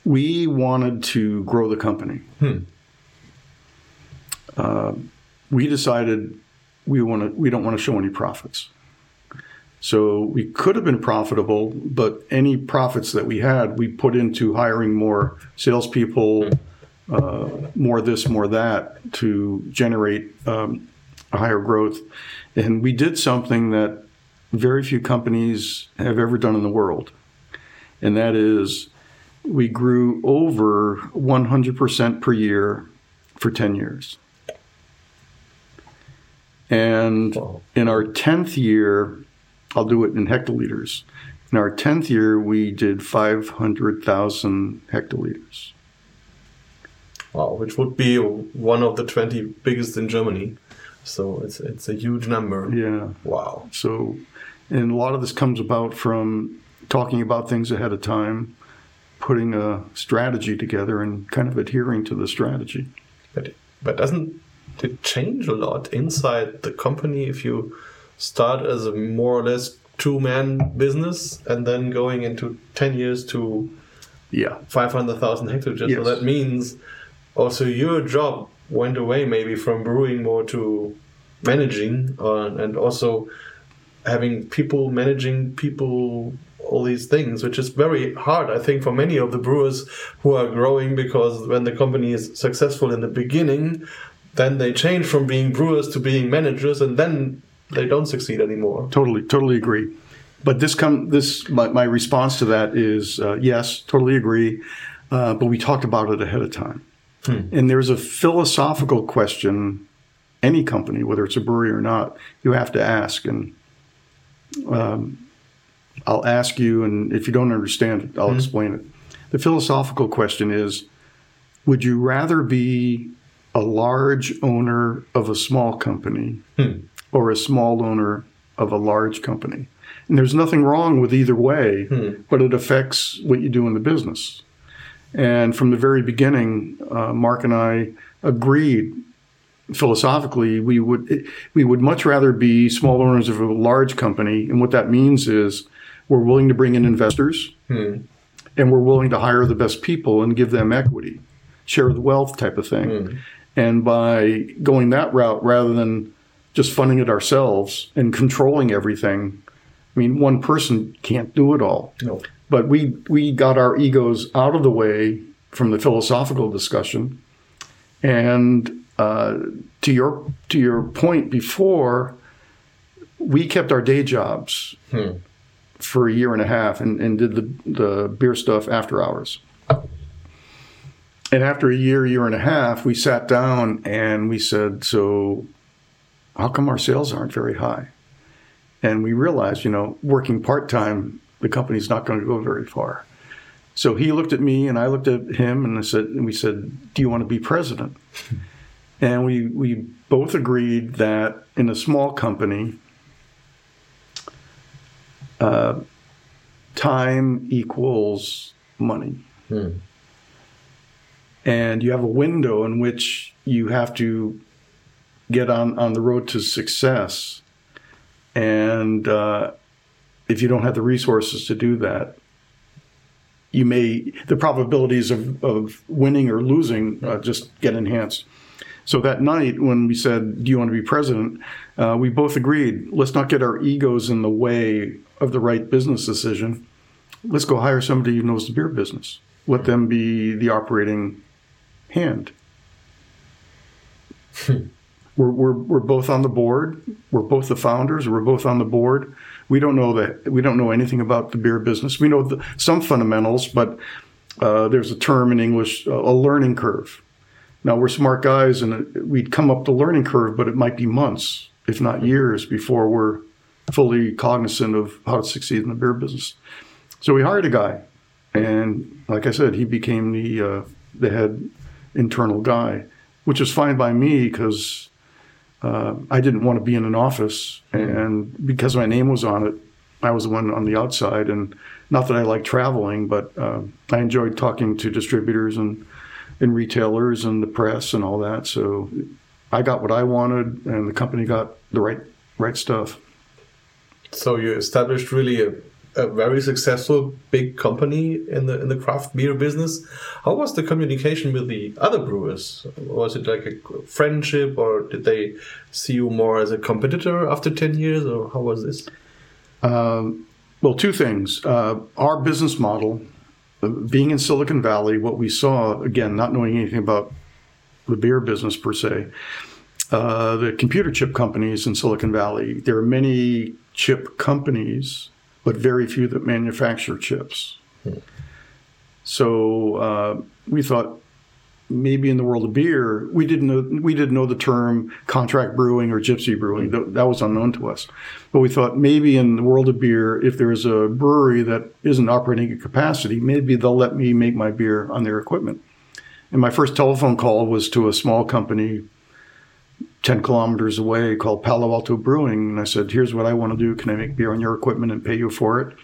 we wanted to grow the company. Uh, we decided we want to. We don't want to show any profits. So we could have been profitable, but any profits that we had, we put into hiring more salespeople, uh, more this, more that, to generate um, a higher growth. And we did something that very few companies have ever done in the world, and that is we grew over 100% per year for 10 years. And in our 10th year, I'll do it in hectoliters. In our 10th year, we did 500,000 hectoliters. wow, which would be one of the twenty biggest in Germany. So it's it's a huge number. Yeah. Wow. So, and a lot of this comes about from talking about things ahead of time, putting a strategy together, and kind of adhering to the strategy. But but doesn't it change a lot inside the company if you start as a more or less two man business and then going into ten years to Yeah. five hundred thousand hectoliters? Yes. So that means also your job went away maybe from brewing more to managing uh, and also having people managing people all these things which is very hard i think for many of the brewers who are growing because when the company is successful in the beginning then they change from being brewers to being managers and then they don't succeed anymore Totally, totally agree. But this come this my, my response to that is uh, yes, totally agree. Uh, but we talked about it ahead of time, and there's a philosophical question. Any company, whether it's a brewery or not, you have to ask. And um, I'll ask you, and if you don't understand it, I'll explain it. The philosophical question is: Would you rather be a large owner of a small company or a small owner of a large company. And there's nothing wrong with either way, hmm. but it affects what you do in the business. And from the very beginning, uh, Mark and I agreed philosophically we would we would much rather be small owners of a large company, and what that means is we're willing to bring in investors, hmm. and we're willing to hire the best people and give them equity, share the wealth type of thing. Hmm. And by going that route rather than just funding it ourselves and controlling everything, I mean, one person can't do it all. no But we we got our egos out of the way from the philosophical discussion, and uh, to your to your point before, we kept our day jobs for a year and a half and, and did the the beer stuff after hours. And after a year, year and a half, we sat down and we said, "So, how come our sales aren't very high?" And we realized, you know, working part time the company's not going to go very far. So he looked at me and I looked at him and I said, and we said, do you want to be president? and we, we both agreed that in a small company, uh, time equals money. And you have a window in which you have to get on, on the road to success. And uh, if you don't have the resources to do that, you may the probabilities of, of winning or losing uh, just get enhanced. So that night, when we said, "Do you want to be president?" Uh, we both agreed, let's not get our egos in the way of the right business decision. Let's go hire somebody who knows the beer business. Let them be the operating hand. we're, we're, we're both on the board. We're both the founders. We're both on the board. We don't know that we don't know anything about the beer business. We know the, some fundamentals, but uh, there's a term in English, a learning curve. Now we're smart guys, and we'd come up the learning curve, but it might be months, if not years, before we're fully cognizant of how to succeed in the beer business. So we hired a guy, and like I said, he became the uh, the head internal guy, which is fine by me because uh, I didn't want to be in an office, and because my name was on it, I was the one on the outside. And not that I like traveling, but uh, I enjoyed talking to distributors and and retailers and the press and all that. So I got what I wanted, and the company got the right right stuff. So you established really a, a very successful big company in the in the craft beer business. How was the communication with the other brewers? Was it like a friendship, or did they see you more as a competitor after ten years, or how was this? Um, well, two things. Uh, our business model, uh, being in Silicon Valley, what we saw again, not knowing anything about the beer business per se. Uh, the computer chip companies in Silicon Valley, there are many chip companies, but very few that manufacture chips. So uh, we thought maybe in the world of beer, we didn't know we didn't know the term contract brewing or gypsy brewing. That, that was unknown to us. But we thought maybe in the world of beer, if there's a brewery that isn't operating at capacity, maybe they'll let me make my beer on their equipment. And my first telephone call was to a small company 10 kilometers away called Palo Alto Brewing. And I said, Here's what I want to do. Can I make beer on your equipment and pay you for it?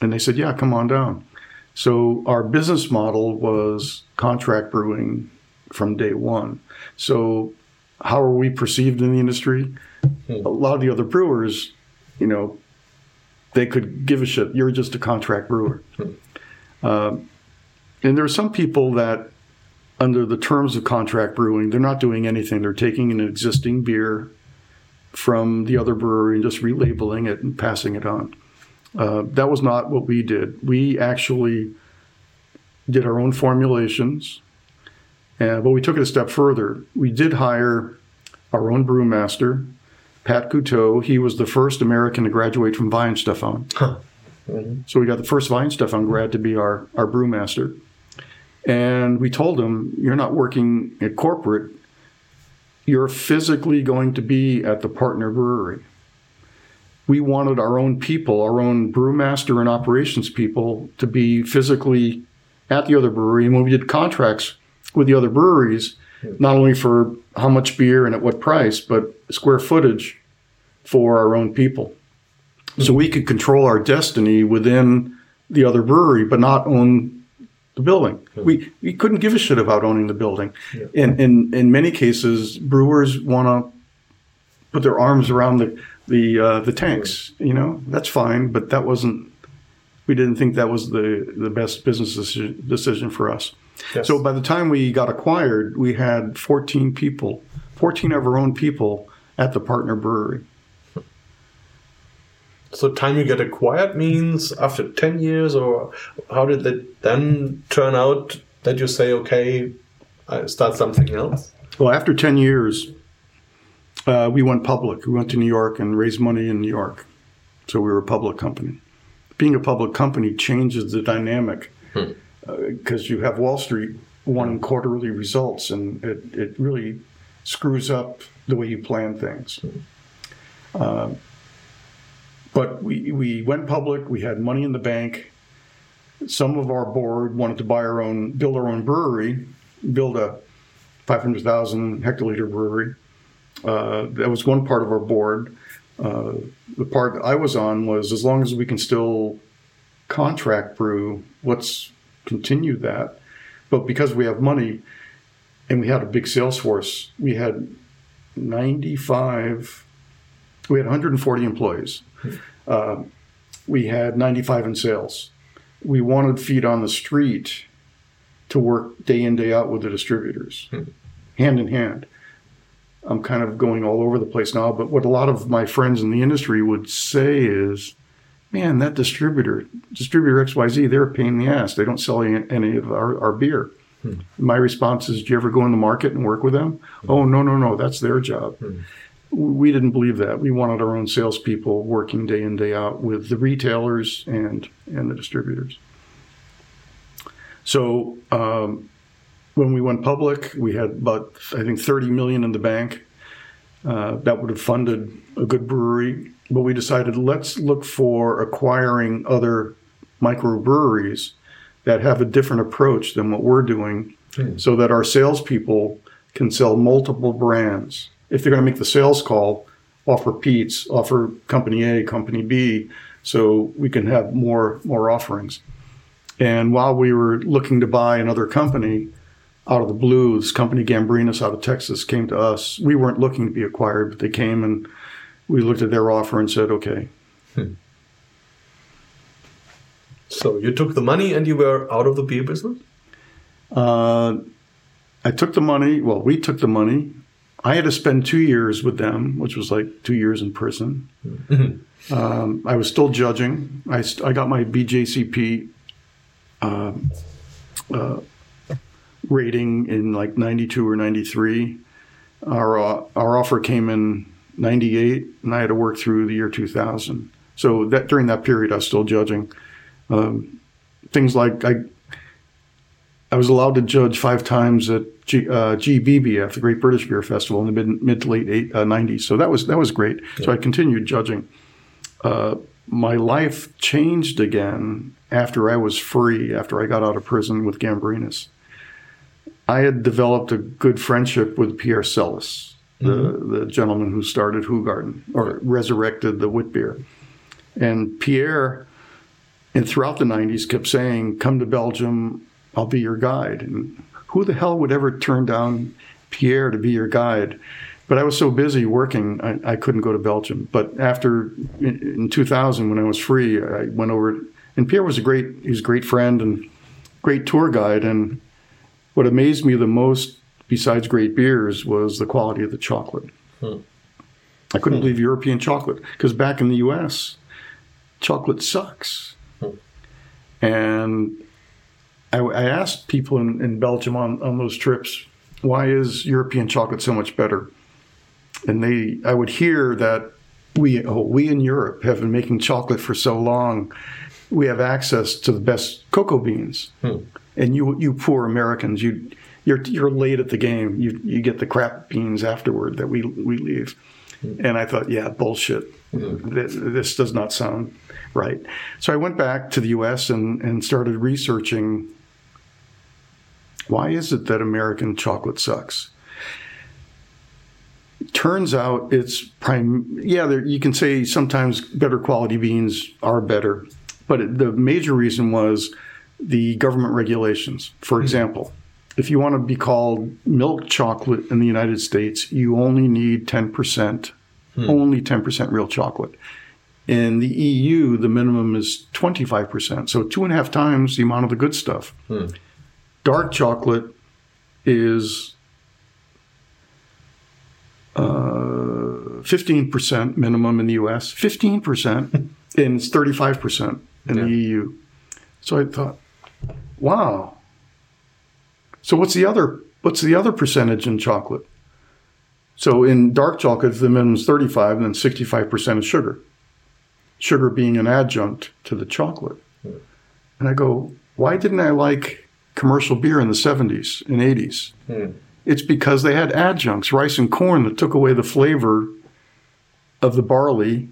And they said, Yeah, come on down. So our business model was contract brewing from day one. So how are we perceived in the industry? A lot of the other brewers, you know, they could give a shit. You're just a contract brewer. Um, and there are some people that, under the terms of contract brewing, they're not doing anything. They're taking an existing beer from the other brewery and just relabeling it and passing it on. Uh, that was not what we did. We actually did our own formulations, uh, but we took it a step further. We did hire our own brewmaster, Pat Couteau. He was the first American to graduate from Weihenstephan. So we got the first Weihenstephan grad to be our, our brewmaster. And we told him, You're not working at corporate, you're physically going to be at the partner brewery we wanted our own people, our own brewmaster and operations people, to be physically at the other brewery. And when we did contracts with the other breweries, not only for how much beer and at what price, but square footage for our own people. So we could control our destiny within the other brewery, but not own the building. We, we couldn't give a shit about owning the building. And in, in many cases, brewers want to put their arms around the the uh, the tanks. You know, that's fine, but that wasn't. We didn't think that was the the best business decision, decision for us. Yes. So by the time we got acquired, we had 14 people, 14 of our own people at the partner brewery. So time you get acquired means after 10 years, or how did it then turn out that you say, okay, I start something else? Well, after 10 years, uh, we went public. We went to New York and raised money in New York. So we were a public company. Being a public company changes the dynamic because you have Wall Street wanting quarterly results, and it, it really screws up the way you plan things. Uh, but we, we went public. We had money in the bank. Some of our board wanted to buy our own, build our own brewery, build a 500,000 hectoliter brewery. Uh, that was one part of our board. Uh, the part I was on was as long as we can still contract brew, let's continue that. But because we have money and we had a big sales force, we had 95, we had 140 employees. Uh, we had 95 in sales. We wanted feet on the street to work day in, day out with the distributors, hand in hand. I'm kind of going all over the place now, but what a lot of my friends in the industry would say is, man, that distributor, distributor XYZ, they're a pain in the ass. They don't sell any, any of our, our beer. Hmm. My response is, do you ever go in the market and work with them? Hmm. Oh, no, no, no, that's their job. We didn't believe that. We wanted our own salespeople working day in, day out with the retailers and, and the distributors. So um, when we went public, we had about, I think, 30 million in the bank. Uh, that would have funded a good brewery but we decided let's look for acquiring other microbreweries that have a different approach than what we're doing mm. so that our salespeople can sell multiple brands. If they're going to make the sales call, offer Pete's, offer company A, company B, so we can have more more offerings. And while we were looking to buy another company out of the blue, this company Gambrinus out of Texas came to us. We weren't looking to be acquired, but they came and we looked at their offer and said, okay. Hmm. So you took the money and you were out of the beer business? Uh, I took the money. Well, we took the money. I had to spend two years with them, which was like two years in prison. Mm-hmm. Um, I was still judging. I, st- I got my BJCP um, uh, rating in like 92 or 93. Our, uh, our offer came in 98, and I had to work through the year 2000. So that during that period, I was still judging um, things like I. I was allowed to judge five times at G, uh, GBBF, the Great British Beer Festival, in the mid, mid to late eight, uh, 90s. So that was that was great. Yeah. So I continued judging. Uh, my life changed again after I was free, after I got out of prison with Gambrinus. I had developed a good friendship with Pierre Celis, the, mm-hmm. the gentleman who started Hoegaarden or resurrected the wit beer. And Pierre, and throughout the 90s, kept saying, Come to Belgium, I'll be your guide. And who the hell would ever turn down Pierre to be your guide? But I was so busy working, I, I couldn't go to Belgium. But after, in, in 2000, when I was free, I went over, and Pierre was a great, he was a great friend and great tour guide. And what amazed me the most besides great beers, was the quality of the chocolate. Hmm. I couldn't hmm. believe European chocolate because back in the U.S., chocolate sucks. Hmm. And I, I, asked people in, in Belgium on, on those trips, why is European chocolate so much better? And they, I would hear that we, oh, we in Europe have been making chocolate for so long, we have access to the best cocoa beans. Hmm. And you, you poor Americans, you you're you're late at the game. You you get the crap beans afterward that we we leave. Mm-hmm. And I thought, yeah, bullshit. Mm-hmm. This, this, does not sound right. So I went back to the U.S. and and started researching. Why is it that American chocolate sucks? turns out it's prime. Yeah, there, you can say sometimes better quality beans are better, but it, the major reason was the government regulations. For mm-hmm. example, if you want to be called milk chocolate in the United States, you only need 10%, hmm. only 10% real chocolate. In the EU, the minimum is 25%, so two and a half times the amount of the good stuff. Hmm. Dark chocolate is uh, 15% minimum in the US, 15%, and it's 35% in yeah. the EU. So I thought, wow, so what's the other what's the other percentage in chocolate? So in dark chocolate, the minimum is 35 and then 65% is sugar. Sugar being an adjunct to the chocolate. And I go, why didn't I like commercial beer in the 70s and 80s? Hmm. It's because they had adjuncts, rice and corn, that took away the flavor of the barley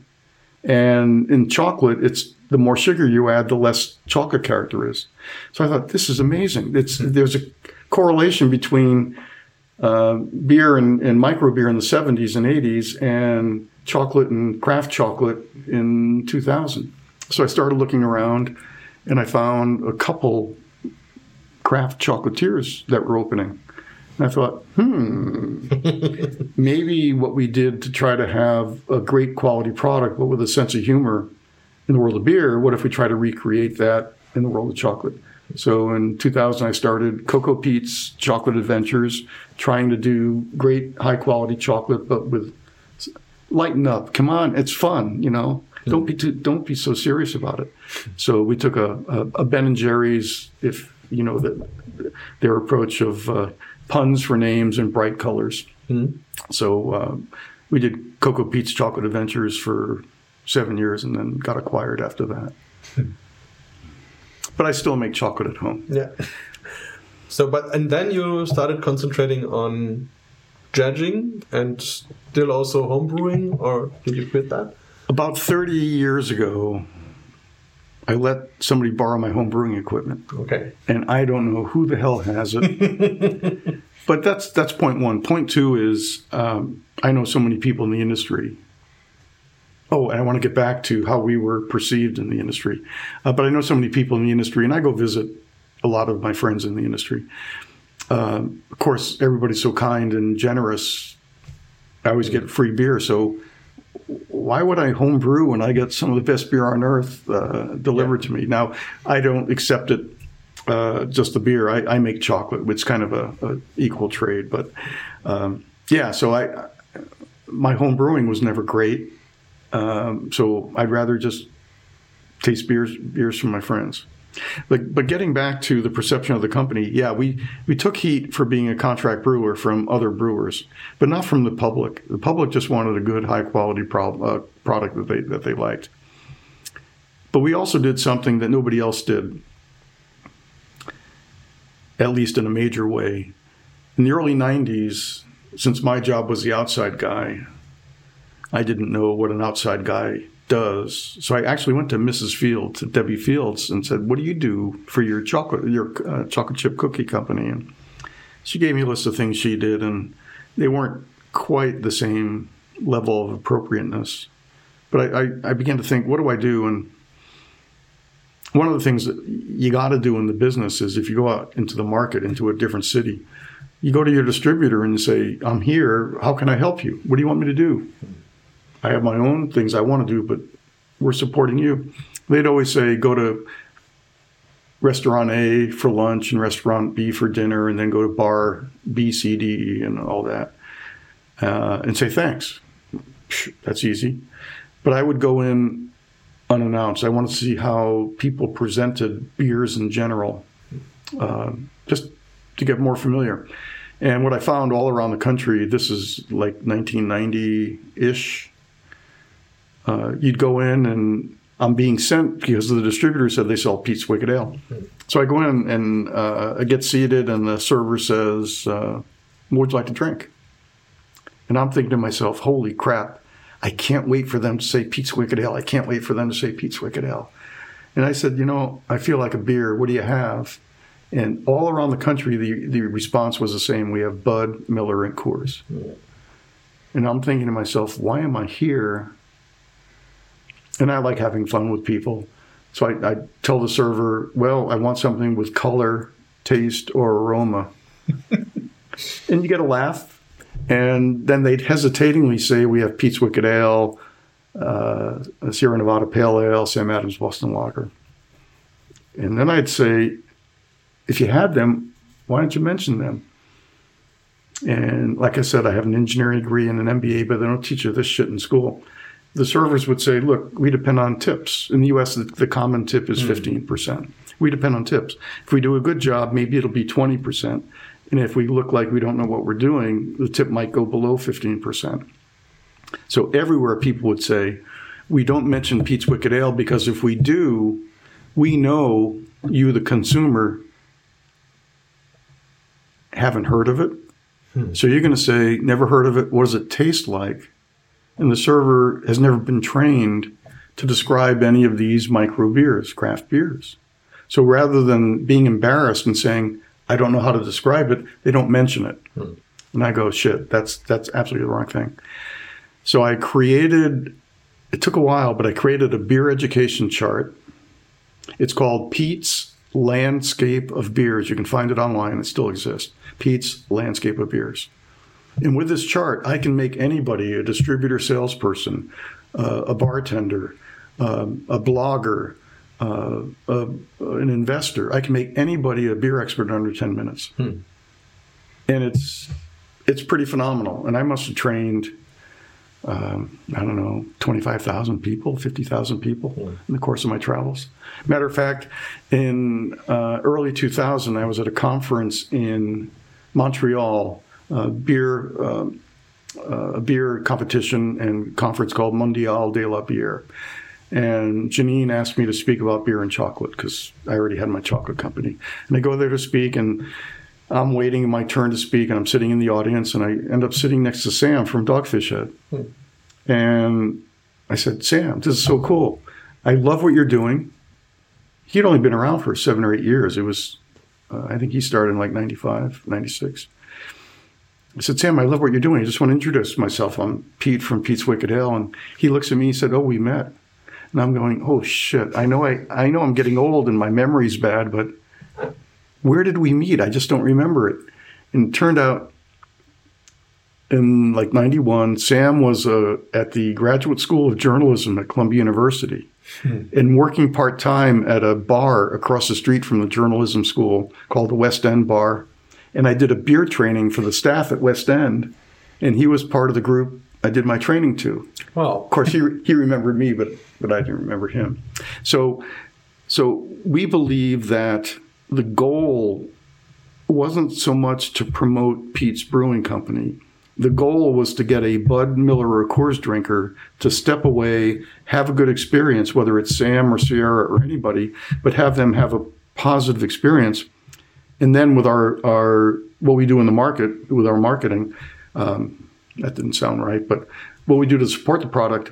And in chocolate, it's the more sugar you add, the less chocolate character is. So I thought this is amazing. It's there's a correlation between uh, beer and, and micro beer in the 70s and 80s and chocolate and craft chocolate in 2000. So I started looking around and I found a couple craft chocolatiers that were opening. And I thought, hmm, maybe what we did to try to have a great quality product, but with a sense of humor in the world of beer, what if we try to recreate that in the world of chocolate? So in 2000, I started Cocoa Pete's Chocolate Adventures, trying to do great high quality chocolate, but with lighten up. Come on, it's fun, you know. Don't be too, don't be so serious about it. So we took a, a, a Ben and Jerry's, if you know the, their approach of uh, puns for names and bright colors. So uh, we did Cocoa Pete's Chocolate Adventures for seven years, and then got acquired after that. but I still make chocolate at home. Yeah. So, but and then you started concentrating on judging and still also homebrewing, or did you quit that? About 30 years ago, I let somebody borrow my home brewing equipment, Okay. and I don't know who the hell has it. but that's that's point one. Point two is um, I know so many people in the industry. Oh, and I want to get back to how we were perceived in the industry. Uh, but I know so many people in the industry, and I go visit a lot of my friends in the industry. Um, of course, everybody's so kind and generous. I always get free beer, so why would I home brew when I get some of the best beer on earth uh, delivered to me? Now, I don't accept it uh, just the beer. I, I make chocolate, which is kind of a, a equal trade. But um, yeah, so I my home brewing was never great. Um, so I'd rather just taste beers beers from my friends. But, but getting back to the perception of the company, yeah, we, we took heat for being a contract brewer from other brewers, but not from the public. The public just wanted a good, high quality pro- uh, product that they, that they liked. But we also did something that nobody else did, at least in a major way. In the early 90s, since my job was the outside guy, I didn't know what an outside guy does. So I actually went to Mrs. Fields, to Debbie Fields, and said, "What do you do for your chocolate your uh, chocolate chip cookie company?" And she gave me a list of things she did, and they weren't quite the same level of appropriateness. But I, I, I began to think, what do I do? And one of the things that you got to do in the business is if you go out into the market, into a different city, you go to your distributor and you say, I'm here. How can I help you? What do you want me to do? I have my own things I want to do, but we're supporting you. They'd always say, go to restaurant A for lunch and restaurant B for dinner, and then go to bar B, C, D, and all that, uh, and say thanks. That's easy. But I would go in unannounced. I wanted to see how people presented beers in general, uh, just to get more familiar. And what I found all around the country, this is like 1990 ish. Uh, you'd go in and I'm being sent because the distributor said they sell Pete's Wicked Ale. So I go in and uh, I get seated, and the server says, uh, "What would you like to drink?" And I'm thinking to myself, "Holy crap! I can't wait for them to say Pete's Wicked Ale. I can't wait for them to say Pete's Wicked Ale." And I said, "You know, I feel like a beer. What do you have?" And all around the country, the, the response was the same. We have Bud, Miller, and Coors. And I'm thinking to myself, why am I here? And I like having fun with people. So I, I tell the server, well, I want something with color, taste, or aroma. and you get a laugh. And then they'd hesitatingly say, we have Pete's Wicked Ale, uh, Sierra Nevada Pale Ale, Sam Adams Boston Lager. And then I'd say, if you had them, why don't you mention them? And like I said, I have an engineering degree and an MBA, but they don't teach you this shit in school. The servers would say, look, we depend on tips. In the US, the, the common tip is hmm. 15%. We depend on tips. If we do a good job, maybe it'll be 20%. And if we look like we don't know what we're doing, the tip might go below 15%. So everywhere people would say, we don't mention Pete's Wicked Ale because if we do, we know you, the consumer, haven't heard of it. Hmm. So you're going to say, never heard of it. What does it taste like? And the server has never been trained to describe any of these micro beers, craft beers. So rather than being embarrassed and saying, I don't know how to describe it, they don't mention it. Hmm. And I go, shit, that's that's absolutely the wrong thing. So I created it took a while, but I created a beer education chart. It's called Pete's Landscape of Beers. You can find it online, it still exists. Pete's Landscape of Beers. And with this chart, I can make anybody a distributor salesperson, uh, a bartender, um, a blogger, uh, a, an investor. I can make anybody a beer expert in under 10 minutes. And it's it's pretty phenomenal. And I must have trained, um, I don't know, 25,000 people, 50,000 people in the course of my travels. Matter of fact, in uh, early 2000, I was at a conference in Montreal, beer, um uh, a beer competition and conference called Mondial de la Bière. And Janine asked me to speak about beer and chocolate because I already had my chocolate company. And I go there to speak, and I'm waiting my turn to speak, and I'm sitting in the audience, and I end up sitting next to Sam from Dogfish Head. And I said, Sam, this is so cool. I love what you're doing. He'd only been around for seven or eight years. It was, uh, I think he started in like 95, 96. I said, Sam, I love what you're doing. I just want to introduce myself. I'm Pete from Pete's Wicked Ale. And he looks at me and said, Oh, we met. And I'm going, Oh shit. I know I, I know I'm getting old and my memory's bad, but where did we meet? I just don't remember it. And it turned out in like 91, Sam was uh, at the Graduate School of Journalism at Columbia University and working part time at a bar across the street from the journalism school called the West End Bar. And I did a beer training for the staff at West End, and he was part of the group I did my training to. Wow. Of course, he, he remembered me, but, but I didn't remember him. So, so we believe that the goal wasn't so much to promote Pete's Brewing Company. The goal was to get a Bud Miller or Coors drinker to step away, have a good experience, whether it's Sam or Sierra or anybody, but have them have a positive experience. And then with our, our what we do in the market, with our marketing, um, that didn't sound right, but what we do to support the product,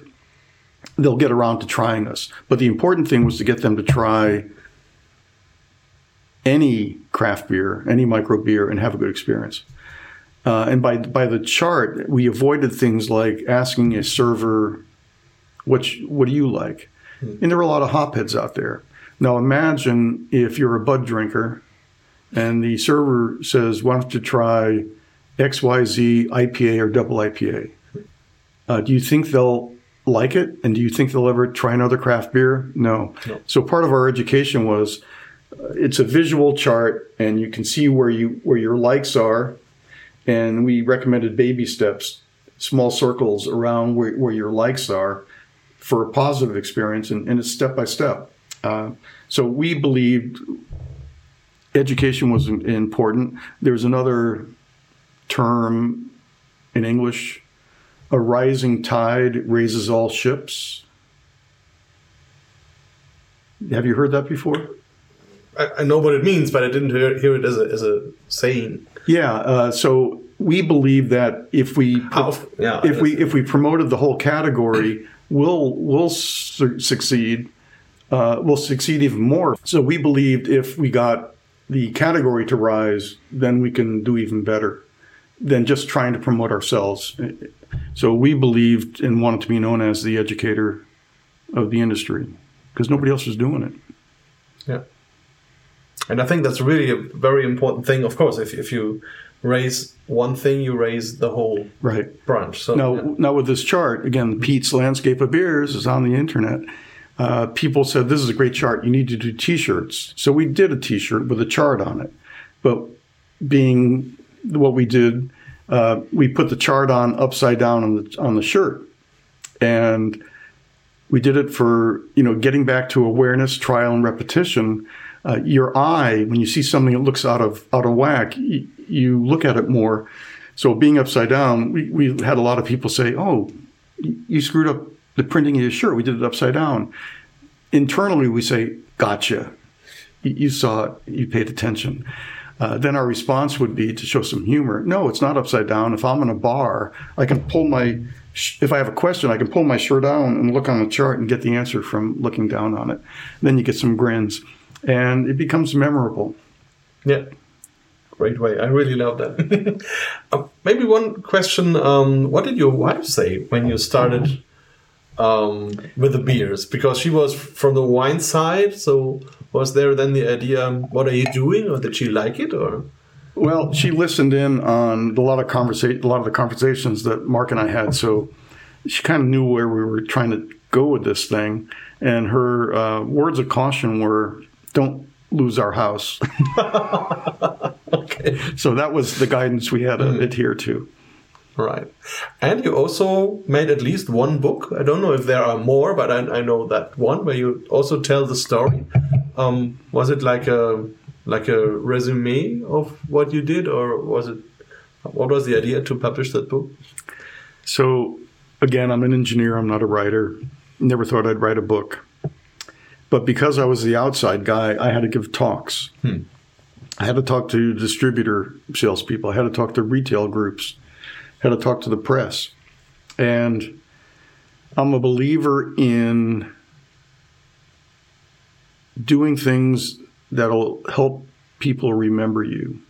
they'll get around to trying us. But the important thing was to get them to try any craft beer, any micro beer, and have a good experience. Uh, and by by the chart, we avoided things like asking a server, "What what do you like?" And there were a lot of hopheads out there. Now imagine if you're a Bud drinker, and the server says, "Why don't you try X Y Z IPA or double IPA?" Uh, do you think they'll like it? And do you think they'll ever try another craft beer? No. So part of our education was uh, it's a visual chart, and you can see where you where your likes are, and we recommended baby steps, small circles around where, where your likes are, for a positive experience, and, and it's step by step. Uh, so we believed education was important. There's another term in English a rising tide raises all ships. Have you heard that before? I, I know what it means, but I didn't hear, hear it as a, as a saying. Yeah. Uh, so we believe that if we yeah. if we if we promoted the whole category, we'll we'll su- succeed. Uh, we'll succeed even more. So we believed if we got the category to rise, then we can do even better than just trying to promote ourselves. So we believed and wanted to be known as the educator of the industry because nobody else was doing it. Yeah. And I think that's really a very important thing. Of course, if, if you raise one thing, you raise the whole Right. branch. So Now, yeah. now with this chart, again, Pete's Landscape of Beers is on the internet. Uh, people said, This is a great chart. You need to do t shirts. So we did a t shirt with a chart on it. But being what we did, uh, we put the chart on upside down on the, on the shirt. And we did it for, you know, getting back to awareness, trial, and repetition. Uh, your eye, when you see something that looks out of out of whack, you, you look at it more. So being upside down, we, we had a lot of people say, "Oh, you screwed up the printing your shirt. We did it upside down." Internally, we say, "Gotcha. You, saw it. You paid attention." uh, then our response would be to show some humor. No, it's not upside down. If I'm in a bar, I can pull my, if I have a question, I can pull my shirt down and look on the chart and get the answer from looking down on it. Then you get some grins, and it becomes memorable. Yeah. Great way. I really love that. uh, maybe one question. Um, what did your wife say when you started um, with the beers? Because she was from the wine side. So was there then the idea, what are you doing? Or did she like it? Or Well, she listened in on a lot of conversation, a lot of the conversations that Mark and I had. So she kind of knew where we were trying to go with this thing. And her uh, words of caution were, "Don't lose our house." okay. so that was the guidance we had to adhere to. Right. And you also made at least one book. I don't know if there are more, but I, I know that one where you also tell the story. Um, was it like a like a resume of what you did, or was it? What was the idea to publish that book? So again, I'm an engineer. I'm not a writer. Never thought I'd write a book. But because I was the outside guy, I had to give talks. I had to talk to distributor salespeople. I had to talk to retail groups. Had to talk to the press. And I'm a believer in doing things that'll help people remember you.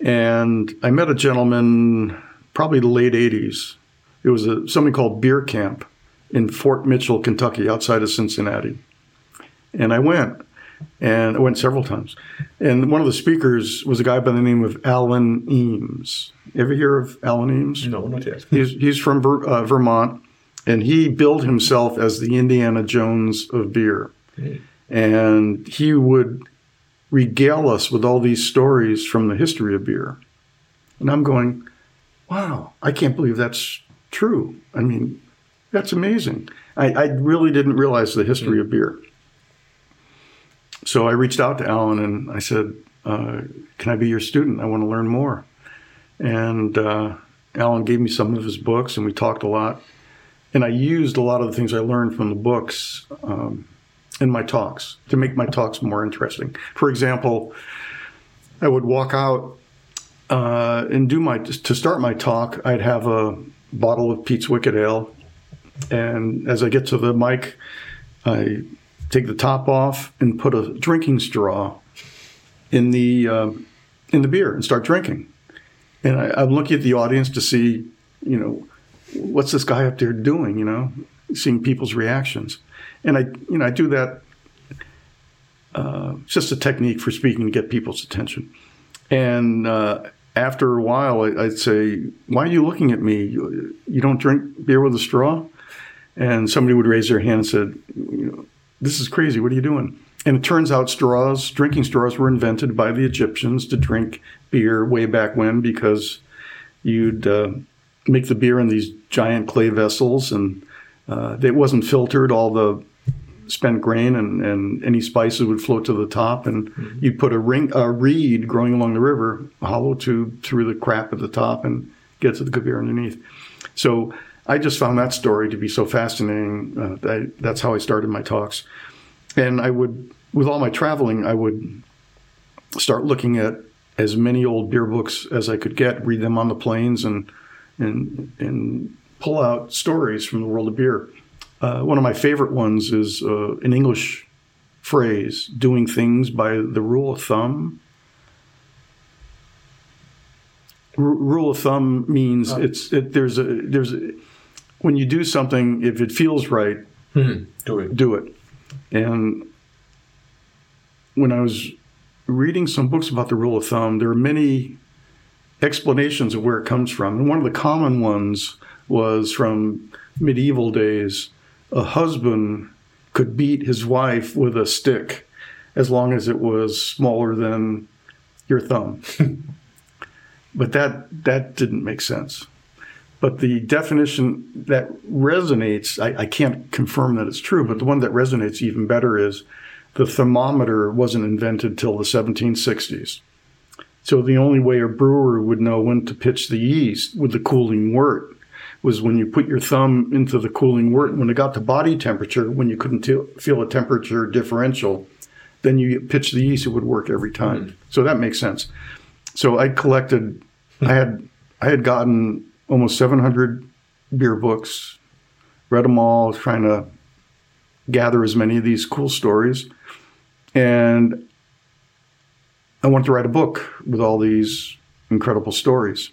And I met a gentleman probably the late 80s. It was a, something called Beer Camp in Fort Mitchell, Kentucky, outside of Cincinnati. And I went, and I went several times. And one of the speakers was a guy by the name of Alan Eames. Ever hear of Alan Eames? No, not yet. He's, he's from Ver, uh, Vermont, and he billed himself as the Indiana Jones of beer. And he would regale us with all these stories from the history of beer. And I'm going, wow, I can't believe that's true. I mean, that's amazing. I, I really didn't realize the history of beer. So I reached out to Alan and I said, uh, Can I be your student? I want to learn more. And uh, Alan gave me some of his books and we talked a lot. And I used a lot of the things I learned from the books um, in my talks to make my talks more interesting. For example, I would walk out uh, and do my to start my talk. I'd have a bottle of Pete's Wicked Ale, and as I get to the mic, I take the top off and put a drinking straw in the uh, in the beer and start drinking. And I, I'm looking at the audience to see, you know, what's this guy up there doing? You know, seeing people's reactions, and I, you know, I do that. Uh, just a technique for speaking to get people's attention. And uh, after a while, I- I'd say, "Why are you looking at me? You you don't drink beer with a straw?" And somebody would raise their hand and said, you know, "This is crazy. What are you doing?" And it turns out straws, drinking straws, were invented by the Egyptians to drink beer way back when because you'd uh, make the beer in these giant clay vessels and uh, it wasn't filtered. All the spent grain and, and any spices would float to the top, and you'd put a ring, a reed growing along the river, a hollow tube through the crap at the top, and get to the good beer underneath. So I just found that story to be so fascinating. Uh, that, that's how I started my talks, and I would, with all my traveling, I would start looking at as many old beer books as I could get, read them on the planes, and and and pull out stories from the world of beer. Uh, one of my favorite ones is uh, an English phrase: "Doing things by the rule of thumb." R- rule of thumb means it's it, there's a there's a, when you do something, if it feels right, hmm. Do it. do it. And when I was reading some books about the rule of thumb, there are many explanations of where it comes from. And one of the common ones was from medieval days. A husband could beat his wife with a stick as long as it was smaller than your thumb. but that that didn't make sense. But the definition that resonates, I, I can't confirm that it's true, but the one that resonates even better is the thermometer wasn't invented till the 1760s. So the only way a brewer would know when to pitch the yeast with the cooling wort was when you put your thumb into the cooling wort. When it got to body temperature, when you couldn't te- feel a temperature differential, then you pitch the yeast, it would work every time. Mm-hmm. So that makes sense. So I collected, I had, I had gotten almost 700 beer books, read them all, trying to gather as many of these cool stories. And I wanted to write a book with all these incredible stories.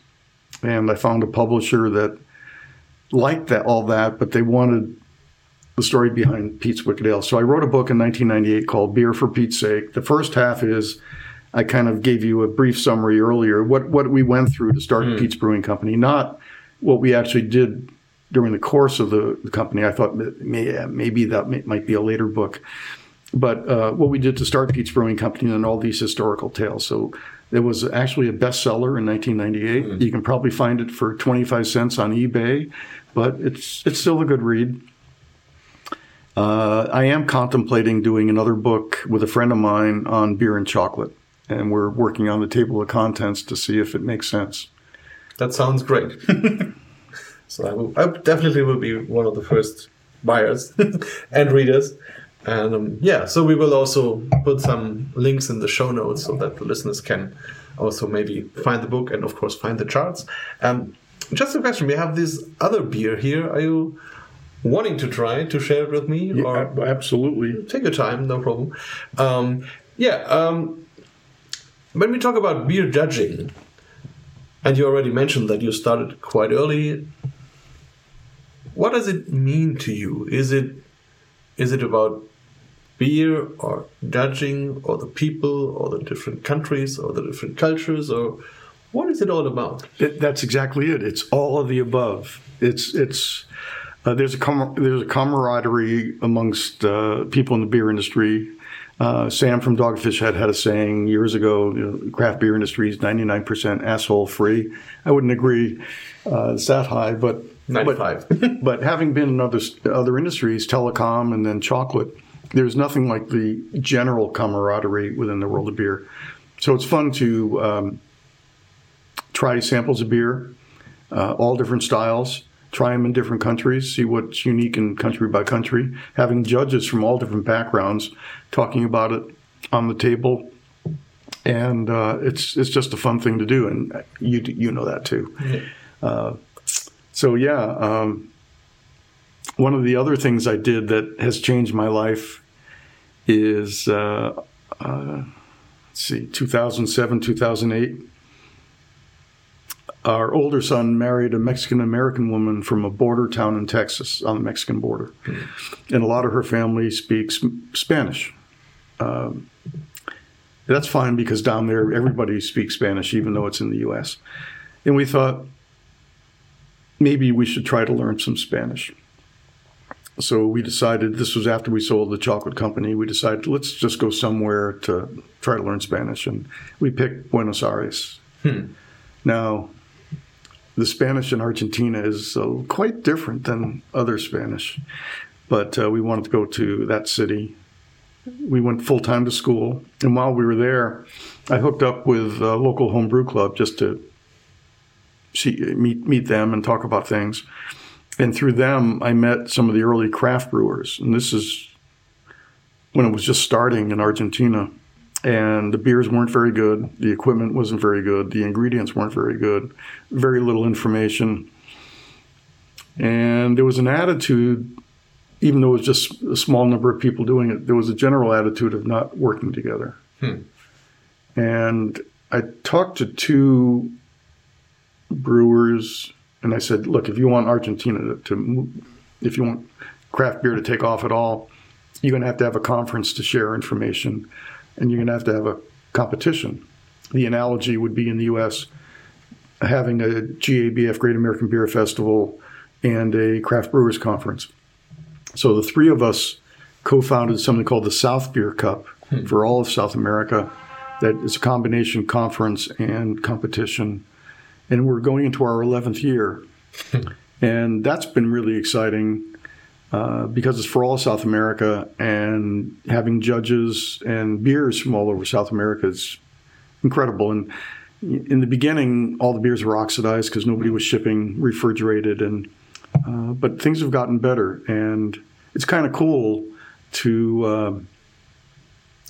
And I found a publisher that liked that all that, but they wanted the story behind Pete's Wicked Ale. So I wrote a book in 1998 called Beer for Pete's Sake. The first half is I kind of gave you a brief summary earlier what what we went through to start Pete's Brewing Company, not what we actually did during the course of the, the company. I thought may, maybe that may, might be a later book, but uh, what we did to start Pete's Brewing Company and all these historical tales. So it was actually a bestseller in 1998. You can probably find it for 25 cents on eBay, but it's it's still a good read. Uh, I am contemplating doing another book with a friend of mine on beer and chocolate, and we're working on the table of contents to see if it makes sense. That sounds great. so I, will, I definitely will be one of the first buyers and readers. And um, yeah, so we will also put some links in the show notes so that the listeners can also maybe find the book and of course find the charts. Um, just a question: We have this other beer here. Are you wanting to try to share it with me, or absolutely. take your time, no problem. Um, yeah, um, when we talk about beer judging, and you already mentioned that you started quite early. What does it mean to you? Is it is it about beer or judging or the people or the different countries or the different cultures or what is it all about? It, that's exactly it. It's all of the above. It's it's uh, there's a com- there's a camaraderie amongst uh, people in the beer industry. Uh, Sam from Dogfish Head had a saying years ago: you know, craft beer industry is 99% asshole free. I wouldn't agree uh, it's that high, but but, 95. but having been in other other industries, telecom and then chocolate, there's nothing like the general camaraderie within the world of beer. So it's fun to um, try samples of beer, uh, all different styles, try them in different countries, see what's unique in country by country, having judges from all different backgrounds talking about it on the table. And uh, it's it's just a fun thing to do, and you you know that too. Uh, so yeah, um, one of the other things I did that has changed my life is uh, uh, let's see, 2007, 2008 our older son married a Mexican American woman from a border town in Texas on the Mexican border. And a lot of her family speaks Spanish. Um, that's fine because down there everybody speaks Spanish, even though it's in the US. And we thought maybe we should try to learn some Spanish. So we decided, this was after we sold the chocolate company, we decided let's just go somewhere to try to learn Spanish. And we picked Buenos Aires. Now, the Spanish in Argentina is uh, quite different than other Spanish, but uh, we wanted to go to that city. We went full time to school, and while we were there, I hooked up with a local homebrew club just to see, meet meet them and talk about things. And through them, I met some of the early craft brewers, and this is when it was just starting in Argentina and the beers weren't very good. The equipment wasn't very good. The ingredients weren't very good. Very little information. And there was an attitude, even though it was just a small number of people doing it, there was a general attitude of not working together. Hmm. And I talked to two brewers, and I said, "Look, if you want Argentina to, to if you want craft beer to take off at all, you're going to have to have a conference to share information." And you're going to have to have a competition. The analogy would be in the U.S. having a GABF Great American Beer Festival and a craft brewers conference. So the three of us co-founded something called the South Beer Cup hmm. for all of South America. That is a combination conference and competition, and we're going into our 11th year, hmm. and that's been really exciting uh, because it's for all South America, and having judges and beers from all over South America is incredible. And in the beginning, all the beers were oxidized because nobody was shipping refrigerated, and uh, but things have gotten better, and it's kind of cool to uh,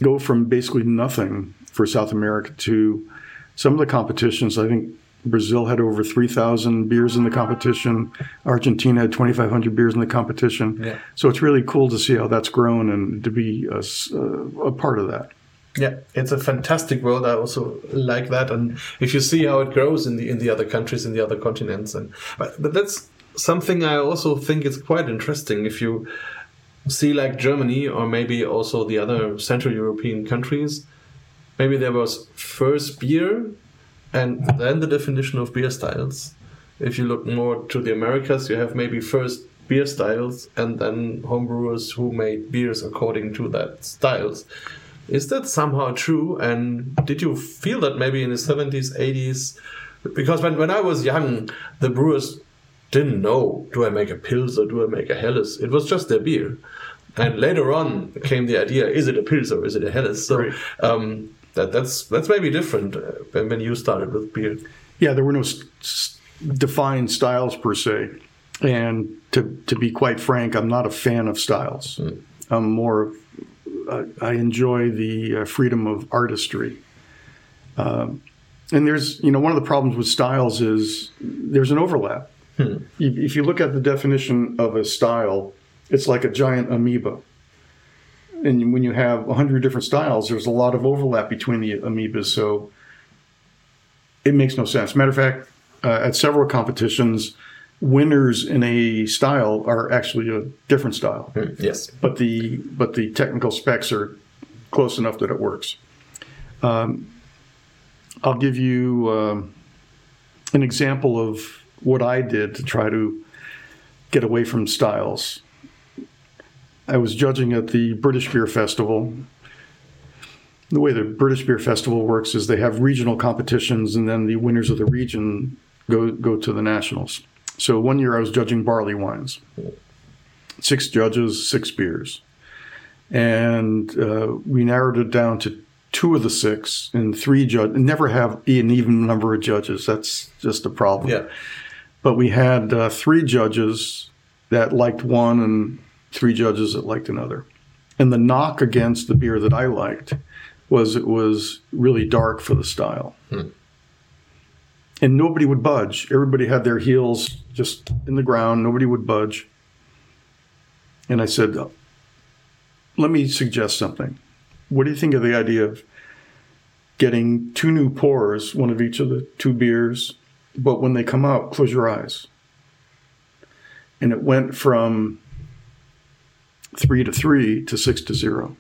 go from basically nothing for South America to some of the competitions. I think Brazil had over 3,000 beers in the competition. Argentina had 2,500 beers in the competition. Yeah. So it's really cool to see how that's grown and to be a, a part of that. Yeah, it's a fantastic world. I also like that, and if you see how it grows in the in the other countries, in the other continents, and but, but that's something I also think is quite interesting. If you see like Germany or maybe also the other Central European countries, maybe there was first beer, and then the definition of beer styles. If you look more to the Americas, you have maybe first beer styles and then homebrewers who made beers according to that styles. Is that somehow true? And did you feel that maybe in the 70s, 80s? Because when, when I was young, the brewers didn't know do I make a Pils or do I make a Helles? It was just their beer. And later on came the idea is it a Pils or is it a Helles? So um, that, that's, that's maybe different uh, when, when you started with beer. Yeah, there were no s- s- defined styles per se. And to, to be quite frank, I'm not a fan of styles. I'm more of, uh, I enjoy the uh, freedom of artistry. Um, and there's, you know, one of the problems with styles is there's an overlap. If if you look at the definition of a style, it's like a giant amoeba. And when you have 100 different styles, there's a lot of overlap between the amoebas. So it makes no sense. Matter of fact, uh, at several competitions, winners in a style are actually a different style, Yes. but the but the technical specs are close enough that it works. Um, I'll give you um, an example of what I did to try to get away from styles. I was judging at the British Beer Festival. The way the British Beer Festival works is they have regional competitions, and then the winners of the region go go to the nationals. So one year I was judging barley wines. Six judges, six beers, and uh, we narrowed it down to two of the six and three judge. Never have an even number of judges. That's just a problem. Yeah. But we had uh, three judges that liked one and three judges that liked another. And the knock against the beer that I liked was it was really dark for the style. Hmm. And nobody would budge. Everybody had their heels just in the ground. Nobody would budge. And I said, let me suggest something. What do you think of the idea of getting two new pours, one of each of the two beers, but when they come out, close your eyes. And it went from three to three to six to zero.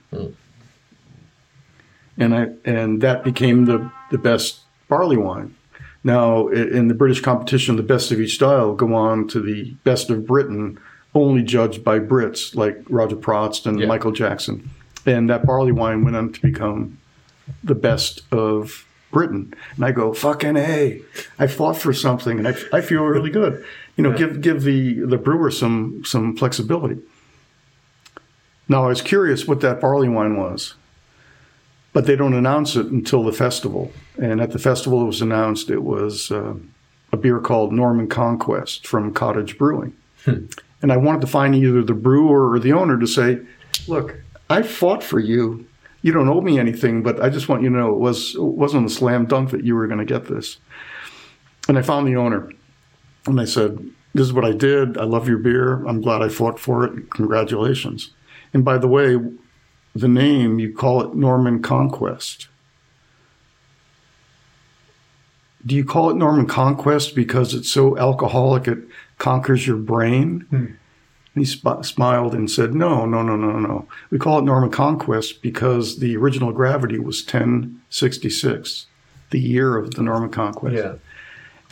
And I and that became the, the best barley wine. Now in the British competition, the best of each style go on to the best of Britain, only judged by Brits like Roger Protz and Yeah. Michael Jackson. And that barley wine went on to become the best of Britain. And I go, fucking A. I fought for something and I, I feel really good. You know, give give the, the brewer some some flexibility. Now I was curious what that barley wine was. But they don't announce it until the festival. And at the festival it was announced it was uh, a beer called Norman Conquest from Cottage Brewing. And I wanted to find either the brewer or the owner to say, look, I fought for you. You don't owe me anything, but I just want you to know it was it wasn't a slam dunk that you were going to get this. And I found the owner, and I said, "This is what I did. I love your beer. I'm glad I fought for it. Congratulations." And by the way, the name you call it Norman Conquest. Do you call it Norman Conquest because it's so alcoholic it conquers your brain? And he sp- smiled and said, No, no, no, no, no. We call it Norman Conquest because the original gravity was 1066, the year of the Norman Conquest. Yeah.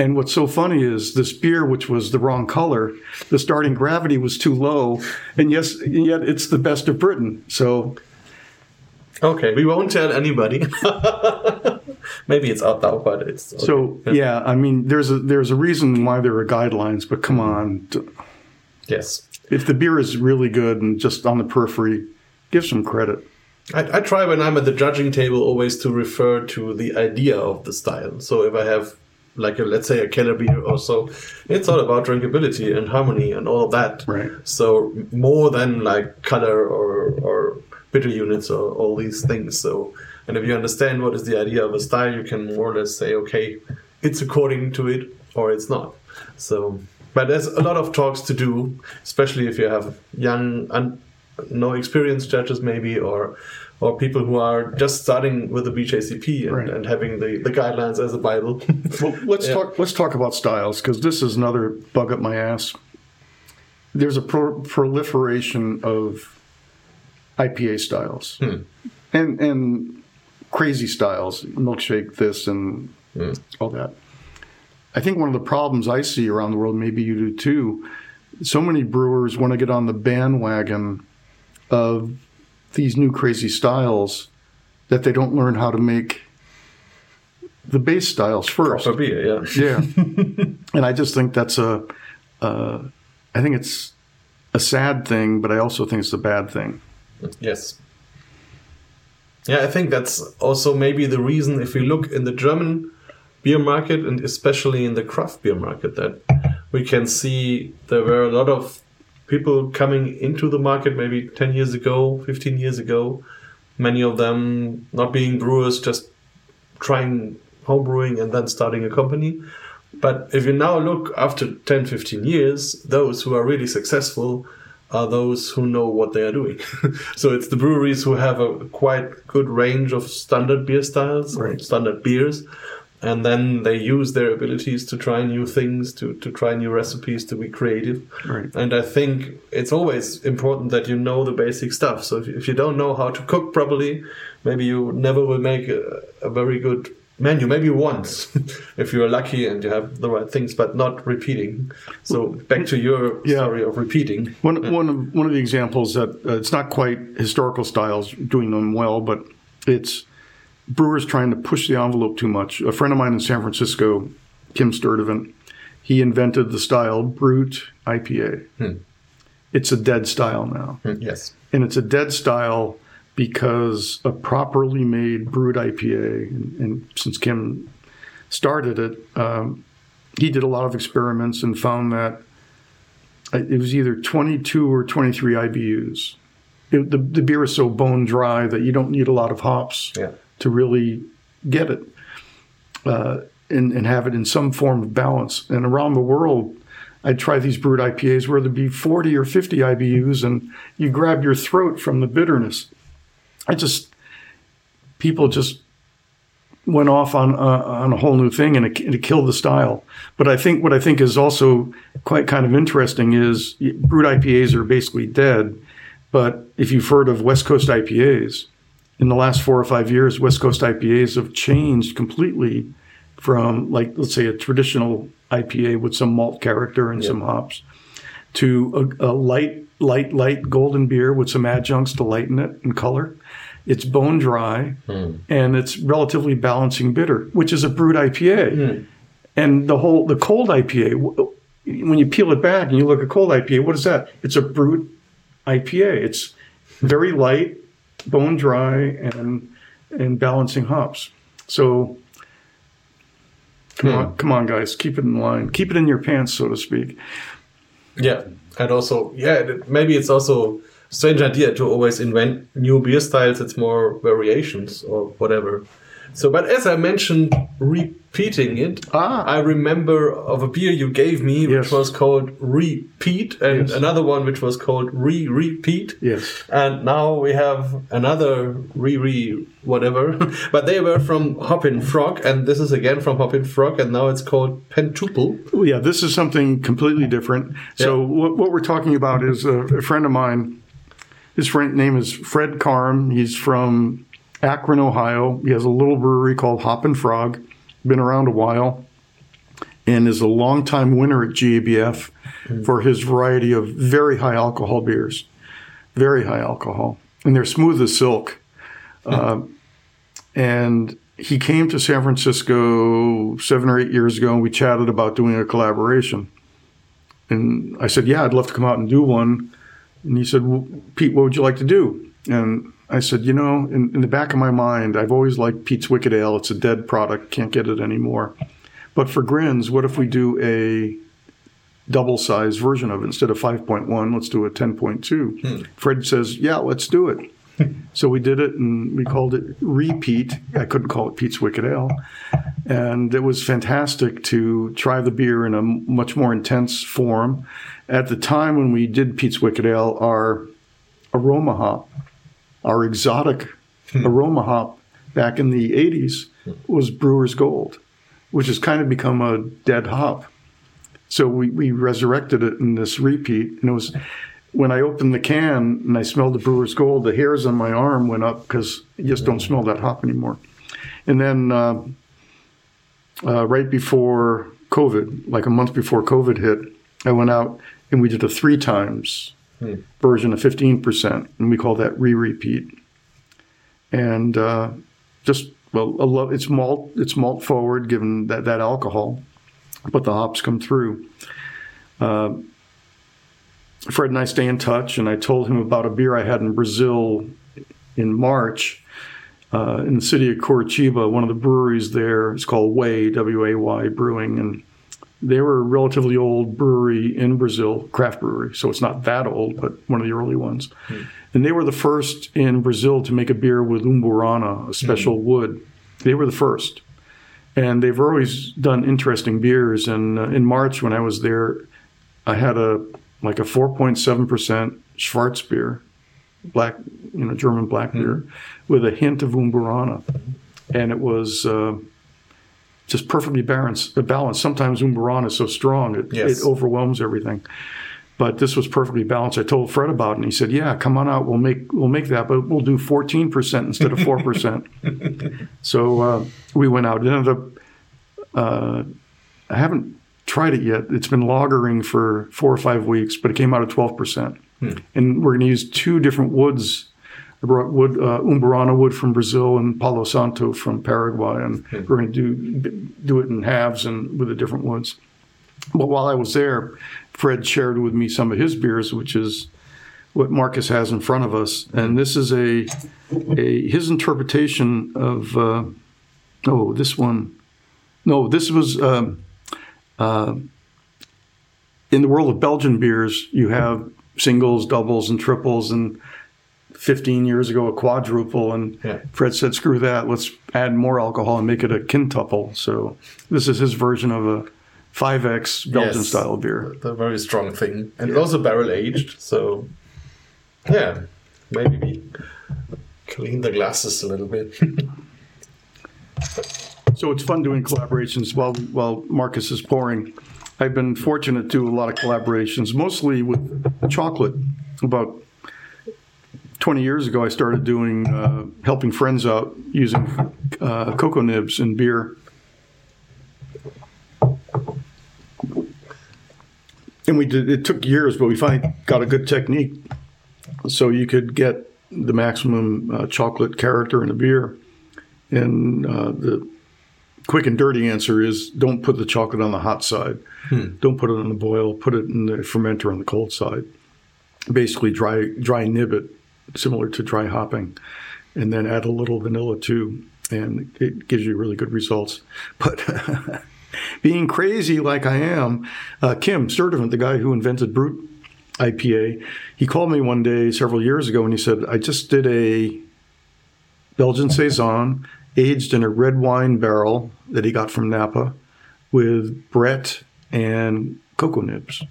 And what's so funny is this beer, which was the wrong color, the starting gravity was too low, and yes, yet it's the best of Britain. So Okay, we won't tell anybody. Maybe it's out now, but it's okay. So yeah, I mean, there's a there's a reason why there are guidelines, but come on, yes. if the beer is really good and just on the periphery, give some credit. I, I try when I'm at the judging table always to refer to the idea of the style. So if I have like a, let's say a Keller beer or so, it's all about drinkability and harmony and all of that. Right. So more than like color or or bitter units or all these things. So, and if you understand what is the idea of a style, you can more or less say, okay, it's according to it or it's not. So, but there's a lot of talks to do, especially if you have young and no experienced judges maybe or or people who are just starting with the BJCP and, Right. and having the, the guidelines as a bible. Well, let's talk. Let's talk about styles because this is another bug up my ass. There's a pro- proliferation of IPA styles hmm. and and crazy styles, milkshake this and hmm. all that. I think one of the problems I see around the world, maybe you do too. So many brewers want to get on the bandwagon of these new crazy styles that they don't learn how to make the base styles first. For beer, yeah. Yeah, and I just think that's a, uh, I think it's a sad thing, but I also think it's a bad thing. Yes. Yeah, I think that's also maybe the reason if we look in the German beer market and especially in the craft beer market that we can see there were a lot of people coming into the market maybe 10 years ago, 15 years ago, many of them not being brewers, just trying home brewing and then starting a company. But if you now look after 10, 15 years, those who are really successful are those who know what they are doing. so it's the breweries who have a quite good range of standard beer styles, Right. standard beers, and then they use their abilities to try new things, to, to try new recipes, to be creative. Right. And I think it's always important that you know the basic stuff. So if, if you don't know how to cook properly, maybe you never will make a, a very good menu. Maybe once, if you're lucky and you have the right things, but not repeating. So back to your Yeah. story of repeating. One one of one of the examples that uh, it's not quite historical styles doing them well, but it's brewers trying to push the envelope too much. A friend of mine in San Francisco, Kim Sturdavant, he invented the style Brut IPA. Hmm. It's a dead style now. Hmm. Yes. and it's a dead style because a properly made Brut IPA, and, and since Kim started it, um, he did a lot of experiments and found that uh, it was either 22 or 23 IBUs. It, the, the beer is so bone dry that you don't need a lot of hops Yeah. To really get it uh, and, and have it in some form of balance. And around the world, I'd try these Brut IPAs where there'd be 40 or 50 IBUs and you grab your throat from the bitterness. I just, people just went off on, uh, on a whole new thing and it, it killed the style. But I think what I think is also quite kind of interesting is Brut IPAs are basically dead. But if you've heard of West Coast IPAs, in the last four or five years, West Coast IPAs have changed completely from, like, let's say, a traditional IPA with some malt character and some hops to a, a light, light, light golden beer with some adjuncts to lighten it in color. It's bone dry hmm. and it's relatively balancing bitter, which is a Brut IPA. Hmm. And the whole, the cold IPA, when you peel it back and you look at cold IPA, what is that? It's a Brut IPA. It's very light, bone dry, and and balancing hops. So come hmm. on, come on, guys, keep it in line, keep it in your pants, so to speak. Yeah, and also, yeah, maybe it's also a strange idea to always invent new beer styles. It's more variations or whatever. So, but as I mentioned, repeating it, Ah. I remember of a beer you gave me, which Yes. was called Repeat, and Yes. another one which was called Re Repeat. Yes. And now we have another re re whatever, but they were from Hoppin Frog, and this is again from Hoppin Frog, and now it's called Pentuple. Yeah, this is something completely different. So Yeah. what, what we're talking about is a, a friend of mine. His friend name is Fred Karm. He's from Akron, Ohio. He has a little brewery called Hoppin Frog. Been around a while, and is a longtime winner at GABF for his variety of very high alcohol beers. Very high alcohol, and they're smooth as silk. Uh, and he came to San Francisco seven or eight years ago, and we chatted about doing a collaboration. And I said, "Yeah, I'd love to come out and do one." And he said, well, "Pete, what would you like to do?" And I said, "You know, in, in the back of my mind, I've always liked Pete's Wicked Ale. It's a dead product; can't get it anymore. But for grins, what if we do a double-sized version of it instead of 5.1? Let's do a 10.2." Hmm. Fred says, "Yeah, let's do it." so we did it, and we called it Repeat. I couldn't call it Pete's Wicked Ale, and it was fantastic to try the beer in a much more intense form. At the time when we did Pete's Wicked Ale, our aroma hop, our exotic aroma hop back in the 80s was Brewer's Gold, which has kind of become a dead hop. So we, we resurrected it in this repeat. And it was when I opened the can and I smelled the Brewer's Gold, the hairs on my arm went up because you just don't smell that hop anymore. And then uh, uh, right before COVID, like a month before COVID hit, I went out and we did a three times version of 15%, and we call that re repeat. And uh, just, well, a lo- it's malt, it's malt forward given that, that alcohol, but the hops come through. Uh, Fred and I stay in touch, and I told him about a beer I had in Brazil in March uh, in the city of Curitiba. One of the breweries there is called Way, W A Y Brewing, and they were a relatively old brewery in Brazil, craft brewery. So it's not that old, but one of the early ones. And they were the first in Brazil to make a beer with umburana, a special wood. They were the first. And they've always done interesting beers. And uh, in March, when I was there, I had a like a 4.7% Schwarzbier, black, you know, German black beer, with a hint of umburana. And it was uh, just perfectly balanced. balanced. Sometimes umburana is so strong, it, Yes. it overwhelms everything. But this was perfectly balanced. I told Fred about it, and he said, "Yeah, come on out. We'll make we'll make that, but we'll do 14 percent instead of four percent." so uh, we went out. It ended up. Uh, I haven't tried it yet. It's been lagering for four or five weeks, but it came out at 12 percent. And we're going to use two different woods. I brought wood, uh, umburana wood from Brazil and Palo Santo from Paraguay, and we're going to do do it in halves and with the different woods. But while I was there, Fred shared with me some of his beers, which is what Marcus has in front of us, and this is a, a his interpretation of uh, oh this one, no this was um, uh, in the world of Belgian beers you have singles, doubles, and triples, and 15 years ago a quadruple, and Yeah. Fred said screw that, let's add more alcohol and make it a quintuple. So this is his version of a 5x Belgian Yes. style beer. The very strong thing, and also barrel aged. So, yeah, maybe we clean the glasses a little bit. So it's fun doing collaborations while while Marcus is pouring. I've been fortunate to do a lot of collaborations, mostly with chocolate. About 20 years ago, I started doing uh, helping friends out using uh, cocoa nibs and beer. And we did. It took years, but we finally got a good technique, so you could get the maximum uh, chocolate character in a beer. And uh, the quick and dirty answer is don't put the chocolate on the hot side. Don't put it on the boil. Put it in the fermenter on the cold side. Basically, dry dry nib it, similar to dry hopping, and then add a little vanilla too, and it gives you really good results. But being crazy like I am, uh, Kim Sturdavant, the guy who invented Brut IPA, he called me one day several years ago and he said, "I just did a Belgian saison aged in a red wine barrel that he got from Napa with Brett and cocoa nibs.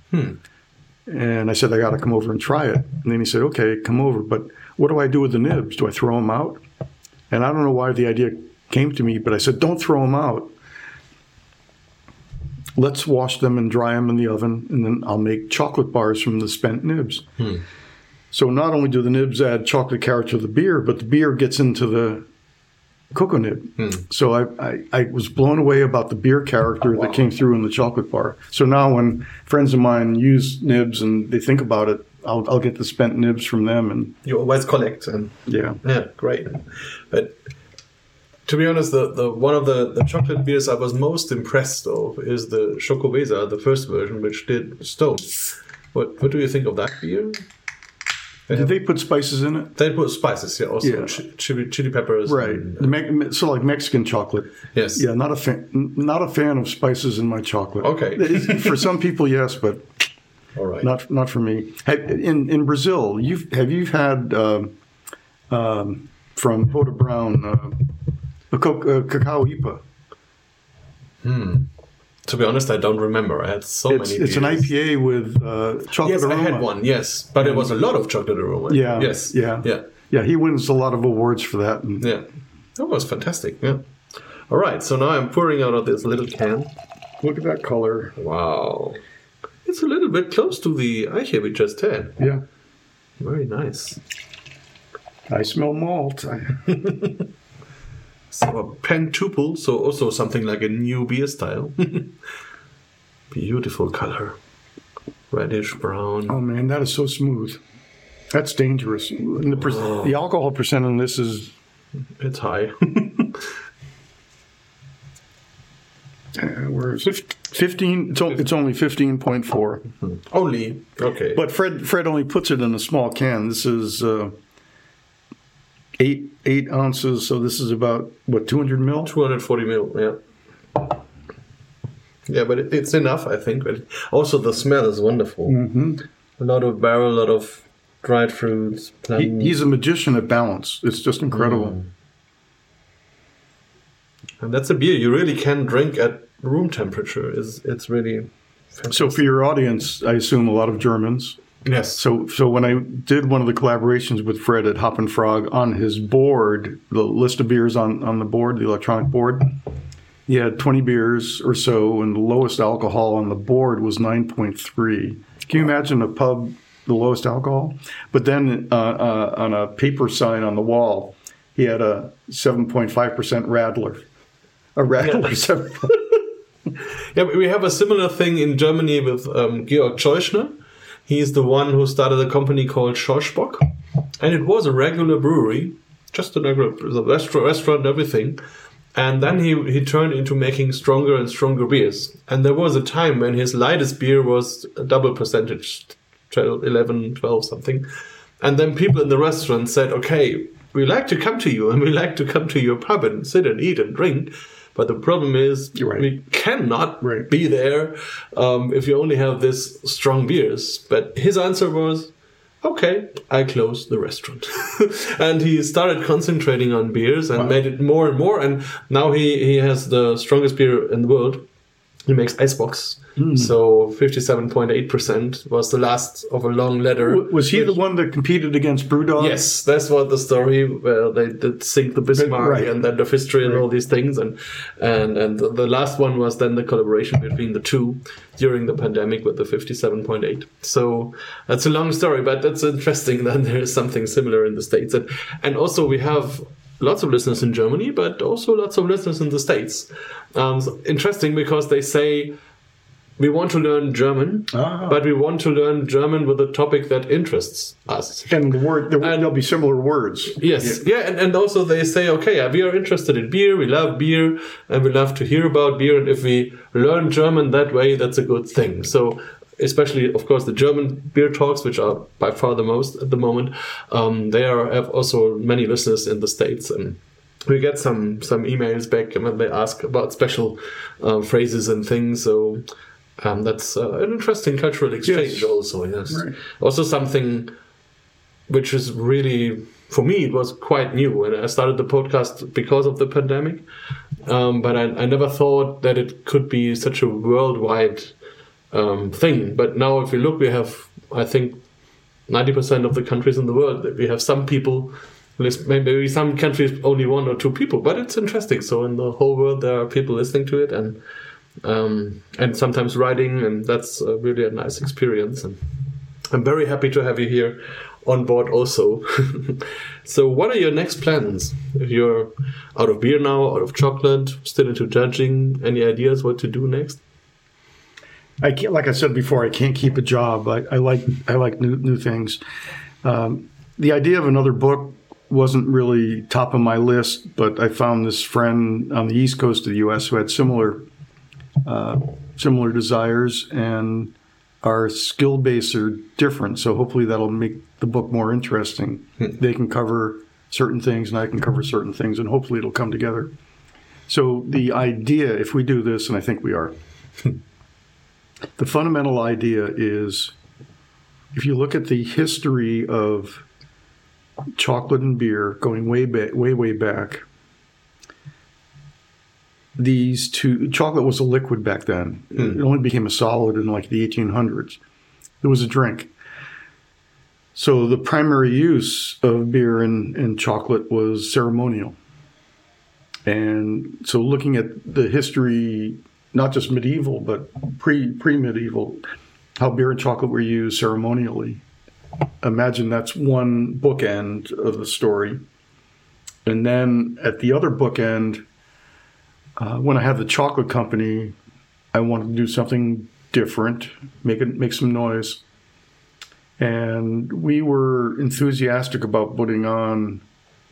And I said, I got to come over and try it. And then he said, okay, come over. But what do I do with the nibs? Do I throw them out? And I don't know why the idea came to me, but I said, don't throw them out. Let's wash them and dry them in the oven, and then I'll make chocolate bars from the spent nibs. Hmm. So not only do the nibs add chocolate character to the beer, but the beer gets into the cocoa nib. Hmm. So I, I, I was blown away about the beer character that came through in the chocolate bar. So now when friends of mine use nibs and they think about it, I'll, I'll get the spent nibs from them, and you always collect, and yeah, yeah, great. But to be honest, the, the one of the, the chocolate beers I was most impressed of is the Xocoveza, the first version, which did Stone. What what do you think of that beer? Did they put spices in it? They put spices, yeah, also Yeah. chi- chili, chili peppers. Right, and- the Me- so like Mexican chocolate. yes. Yeah, not a fan, not a fan of spices in my chocolate. Okay. for some people, yes, but All right. not not for me. In in Brazil, you've have you had um um, from Hoda Brown, uh, a co- uh, cacao IPA. To be honest, I don't remember. I had so It's, many. it's an. IPA with uh, chocolate Yes, I had one. Yes, but it was a lot of chocolate aroma. Yeah. Yes. Yeah. Yeah. Yeah, he wins a lot of awards for that. And Yeah. That was fantastic. Yeah. All right. So now I'm pouring out of this little can. look at that color. Wow. It's a little bit close to the Eiche we just had. Yeah. Very nice. I smell malt. So a pentuple, so also something like a new beer style. Beautiful color. Reddish brown. oh man, that is so smooth. That's dangerous. The, per- the alcohol percent on this is It's high. uh, where is it? Fifteen. It's, o- it's only fifteen point four. Only. Okay. But Fred Fred only puts it in a small can. This is uh, eight eight ounces. So this is about what two hundred mil. 240 mil, yeah. Yeah, but it, it's enough, I think. But also, the smell is wonderful. Mm-hmm. A lot of barrel, a lot of dried fruits. He, he's a magician at balance. It's just incredible. and that's a beer you really can drink at room temperature. Is It's really fantastic. So for your audience, I assume a lot of Germans. Yes. So, so when I did one of the collaborations with Fred at Hoppin Frog on his board, the list of beers on, on the board, the electronic board, he had 20 beers or so, and the lowest alcohol on the board was 9.3. Can you imagine a pub, the lowest alcohol? But then uh, uh, on a paper sign on the wall, he had a 7.5% Radler. A Radler. seven- Yeah, we have a similar thing in Germany with um, Georg Tscheuschner. He's the one who started a company called Schorschbock. And it was a regular brewery, just a regular restaurant, restaurant, everything. And then he, he turned into making stronger and stronger beers. And there was a time when his lightest beer was a double percentage, 12, 11, 12, something. And then people in the restaurant said, okay, we like to come to you and we like to come to your pub and sit and eat and drink. But the problem is right. we cannot Right. be there um, if you only have this strong beers. But his answer was, okay, I close the restaurant. and he started concentrating on beers and made it more and more. And now he, he has the strongest beer in the world. He makes Eisbock. Hmm. So 57.8% was the last of a long ladder. W- was he the one that competed against Brewdog? Yes, that's what the story where they did sink the Bismarck Right. and then the history and all these things, and and and the- last one was then the collaboration between the two during the pandemic with the fifty-seven point eight. So that's a long story, but that's interesting. That there is something similar in the states, and and also we have. Lots of listeners in Germany, but also lots of listeners in the States. Um, so interesting because they say we want to learn German, Ah. but we want to learn German with a topic that interests us. And the word, there, And- will be similar words. Yes, yeah, and, and also they say, okay, we are interested in beer, we love beer, and we love to hear about beer, and if we learn German that way, that's a good thing. So, especially, of course, the German beer talks, which are by far the most at the moment, um, they are have also many listeners in the states, and we get some some emails back when they ask about special uh, phrases and things. So. Um, that's uh, an interesting cultural exchange, Yes. also. Yes, Right. also something which is really for me it was quite new and i started the podcast because of the pandemic um, but I, I never thought that it could be such a worldwide um, thing but now if you look we have i think 90% of the countries in the world we have some people maybe some countries only one or two people but it's interesting so in the whole world there are people listening to it and um, and sometimes writing and that's uh, really a nice experience and I'm very happy to have you here on board also. so, what are your next plans? If you're out of beer now, out of chocolate, still into judging, any ideas what to do next? I can't, like I said before, I can't keep a job. I, I like I like new new things. Um, the idea of another book wasn't really top of my list, but I found this friend on the east coast of the U.S. who had similar uh, similar desires, and our skill base are different. So hopefully that'll make the book more interesting. they can cover certain things, and I can cover certain things, and hopefully it'll come together. So the idea, if we do this, and I think we are. The fundamental idea is if you look at the history of chocolate and beer going way back, way way back. These two, chocolate was a liquid back then. Hmm. It only became a solid in like the 1800s. It was a drink. So the primary use of beer and, and chocolate was ceremonial. And so looking at the history, not just medieval, but pre pre medieval, how beer and chocolate were used ceremonially. Imagine that's one bookend of the story. And then at the other bookend, uh, when I had the chocolate company, I wanted to do something different, make it make some noise. And we were enthusiastic about putting on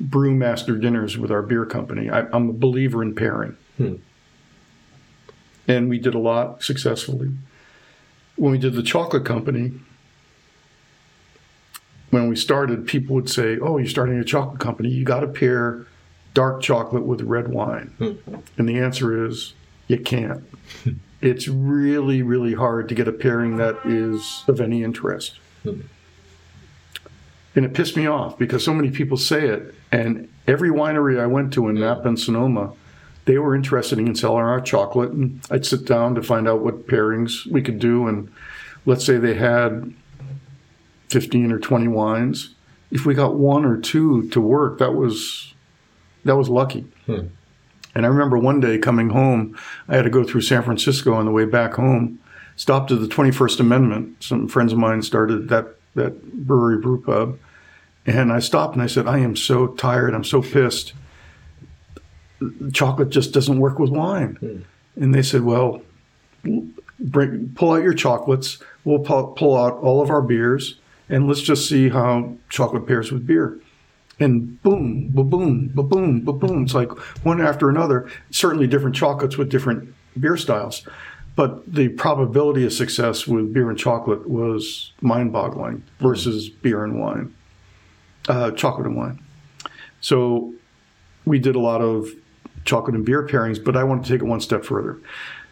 brewmaster dinners with our beer company. I, I'm a believer in pairing. And we did a lot successfully. When we did the chocolate company, when we started, people would say, Oh, you're starting a chocolate company. You got to pair dark chocolate with red wine. Hmm. And the answer is, you can't. it's really, really hard to get a pairing that is of any interest. Hmm. And it pissed me off because so many people say it. And every winery I went to in hmm. Napa and Sonoma, they were interested in selling our chocolate. And I'd sit down to find out what pairings we could do. And let's say they had 15 or 20 wines. If we got one or two to work, that was that was lucky. Hmm. And I remember one day coming home, I had to go through San Francisco on the way back home, stopped at the 21st Amendment. Some friends of mine started that, that brewery brew pub. And I stopped and I said, I am so tired. I'm so pissed. Chocolate just doesn't work with wine. And they said, Well, bring, pull out your chocolates. We'll pull, pull out all of our beers and let's just see how chocolate pairs with beer and boom, ba boom, ba boom, ba boom. It's like one after another. Certainly different chocolates with different beer styles, but the probability of success with beer and chocolate was mind-boggling versus beer and wine, uh, chocolate and wine. So we did a lot of chocolate and beer pairings, but I want to take it one step further.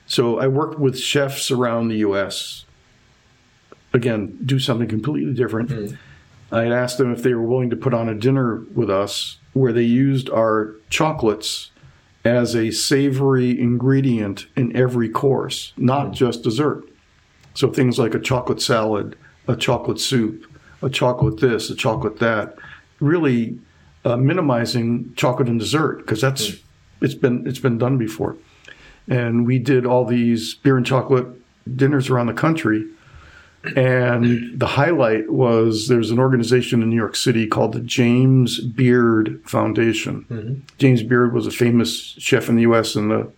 So I worked with chefs around the U.S. Again, do something completely different. Hmm. I had asked them if they were willing to put on a dinner with us where they used our chocolates as a savory ingredient in every course, not hmm. just dessert. So things like a chocolate salad, a chocolate soup, a chocolate this, a chocolate that, really uh, minimizing chocolate and dessert because that's hmm. It's been it's been done before. And we did all these beer and chocolate dinners around the country and the highlight was there's an organization in New York City called the James Beard Foundation. Mm-hmm. James Beard was a famous chef in the U.S. in the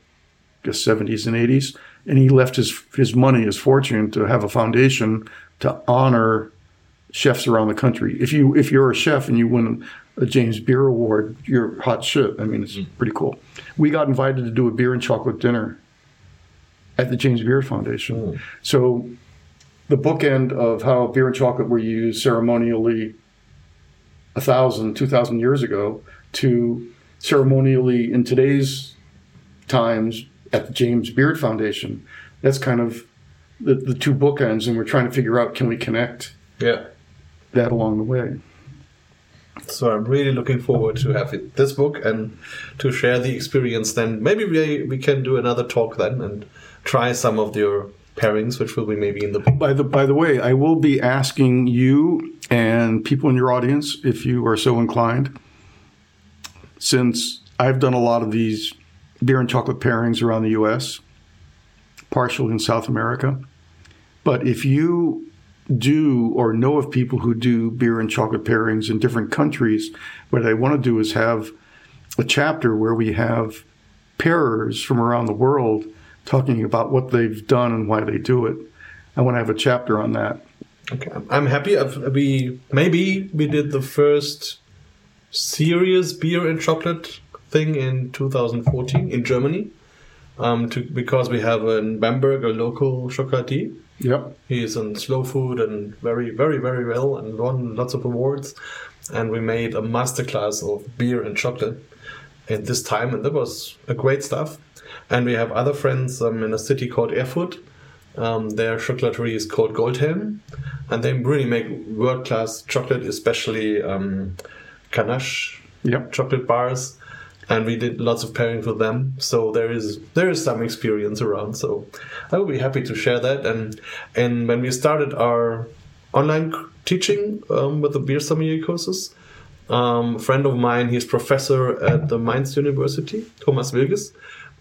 guess 70s and 80s, and he left his his money, his fortune, to have a foundation to honor chefs around the country. If you if you're a chef and you win a James Beard Award, you're hot shit. I mean, it's mm. pretty cool. We got invited to do a beer and chocolate dinner at the James Beard Foundation. Mm. So the bookend of how beer and chocolate were used ceremonially a thousand, two thousand years ago to ceremonially in today's times at the James Beard Foundation. That's kind of the, the two bookends, and we're trying to figure out can we connect Yeah. that along the way. So I'm really looking forward to have this book and to share the experience. Then maybe we we can do another talk then and try some of your pairings, which will be maybe in the book. By the by the way, I will be asking you and people in your audience, if you are so inclined, since I've done a lot of these beer and chocolate pairings around the U.S., partially in South America, but if you do or know of people who do beer and chocolate pairings in different countries, what I want to do is have a chapter where we have pairers from around the world talking about what they've done and why they do it. I want to have a chapter on that. Okay, I'm happy. We maybe we did the first serious beer and chocolate thing in 2014 in Germany, um, to, because we have in Bamberg a local chocolatier. Yep. He's in slow food and very, very, very well and won lots of awards. And we made a masterclass of beer and chocolate at this time, and that was a great stuff. And we have other friends um, in a city called Erfurt. Um, their chocolaterie is called Goldhelm, and they really make world class chocolate, especially um, ganache Yep. chocolate bars, and we did lots of pairings with them. So there is there is some experience around. So I would be happy to share that. And and when we started our online teaching um, with the beer sommelier courses, um, a friend of mine, he's professor at the Mainz University, Thomas Vilgis.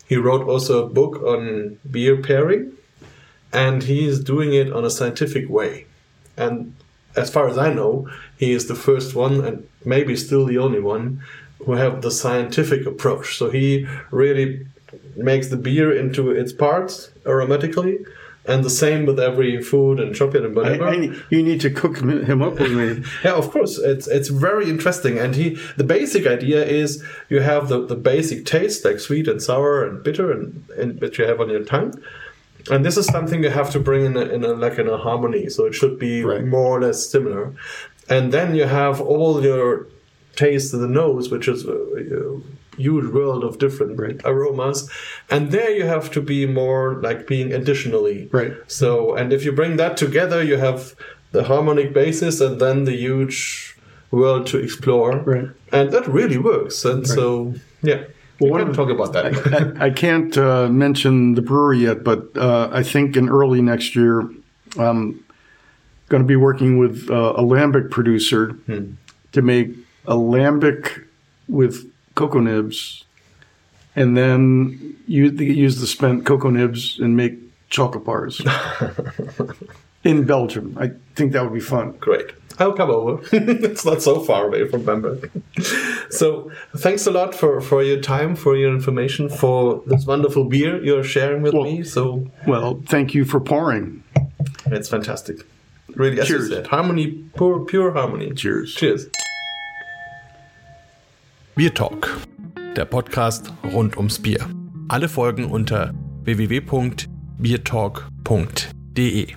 He wrote also a book on beer pairing, and he is doing it on a scientific way. And as far as I know, he is the first one, and maybe still the only one, who have the scientific approach. So he really makes the beer into its parts aromatically, and the same with every food and chocolate and whatever. I, you need to cook him him up with me. Yeah, of course. It's it's very interesting, and he the basic idea is you have the, the basic taste like sweet and sour and bitter, and, and that you have on your tongue, and this is something you have to bring in a, in a like in a harmony. So it should be Right. more or less similar, and then you have all your taste the nose, which is a, a huge world of different Right. aromas, and there you have to be more like being additionally Right. so, and if you bring that together, you have the harmonic basis and then the huge world to explore. Right. And that really works. And so, yeah. Well, we can talk about that. I, I can't uh, mention the brewery yet, but uh, I think in early next year, I'm going to be working with uh, a lambic producer to make a lambic with cocoa nibs, and then use the, use the spent cocoa nibs and make chocolate bars in Belgium. I think that would be fun. Great. I'll come over. it's not so far away from Bamberg. so, thanks a lot for, for your time, for your information, for this wonderful beer you're sharing with Well- me. So, Well, thank you for pouring. it's fantastic. Really, as Cheers. you said, harmony, pure, pure harmony. Cheers. Cheers. Bier Talk, der Podcast rund ums Bier. Alle Folgen unter www.biertalk.de.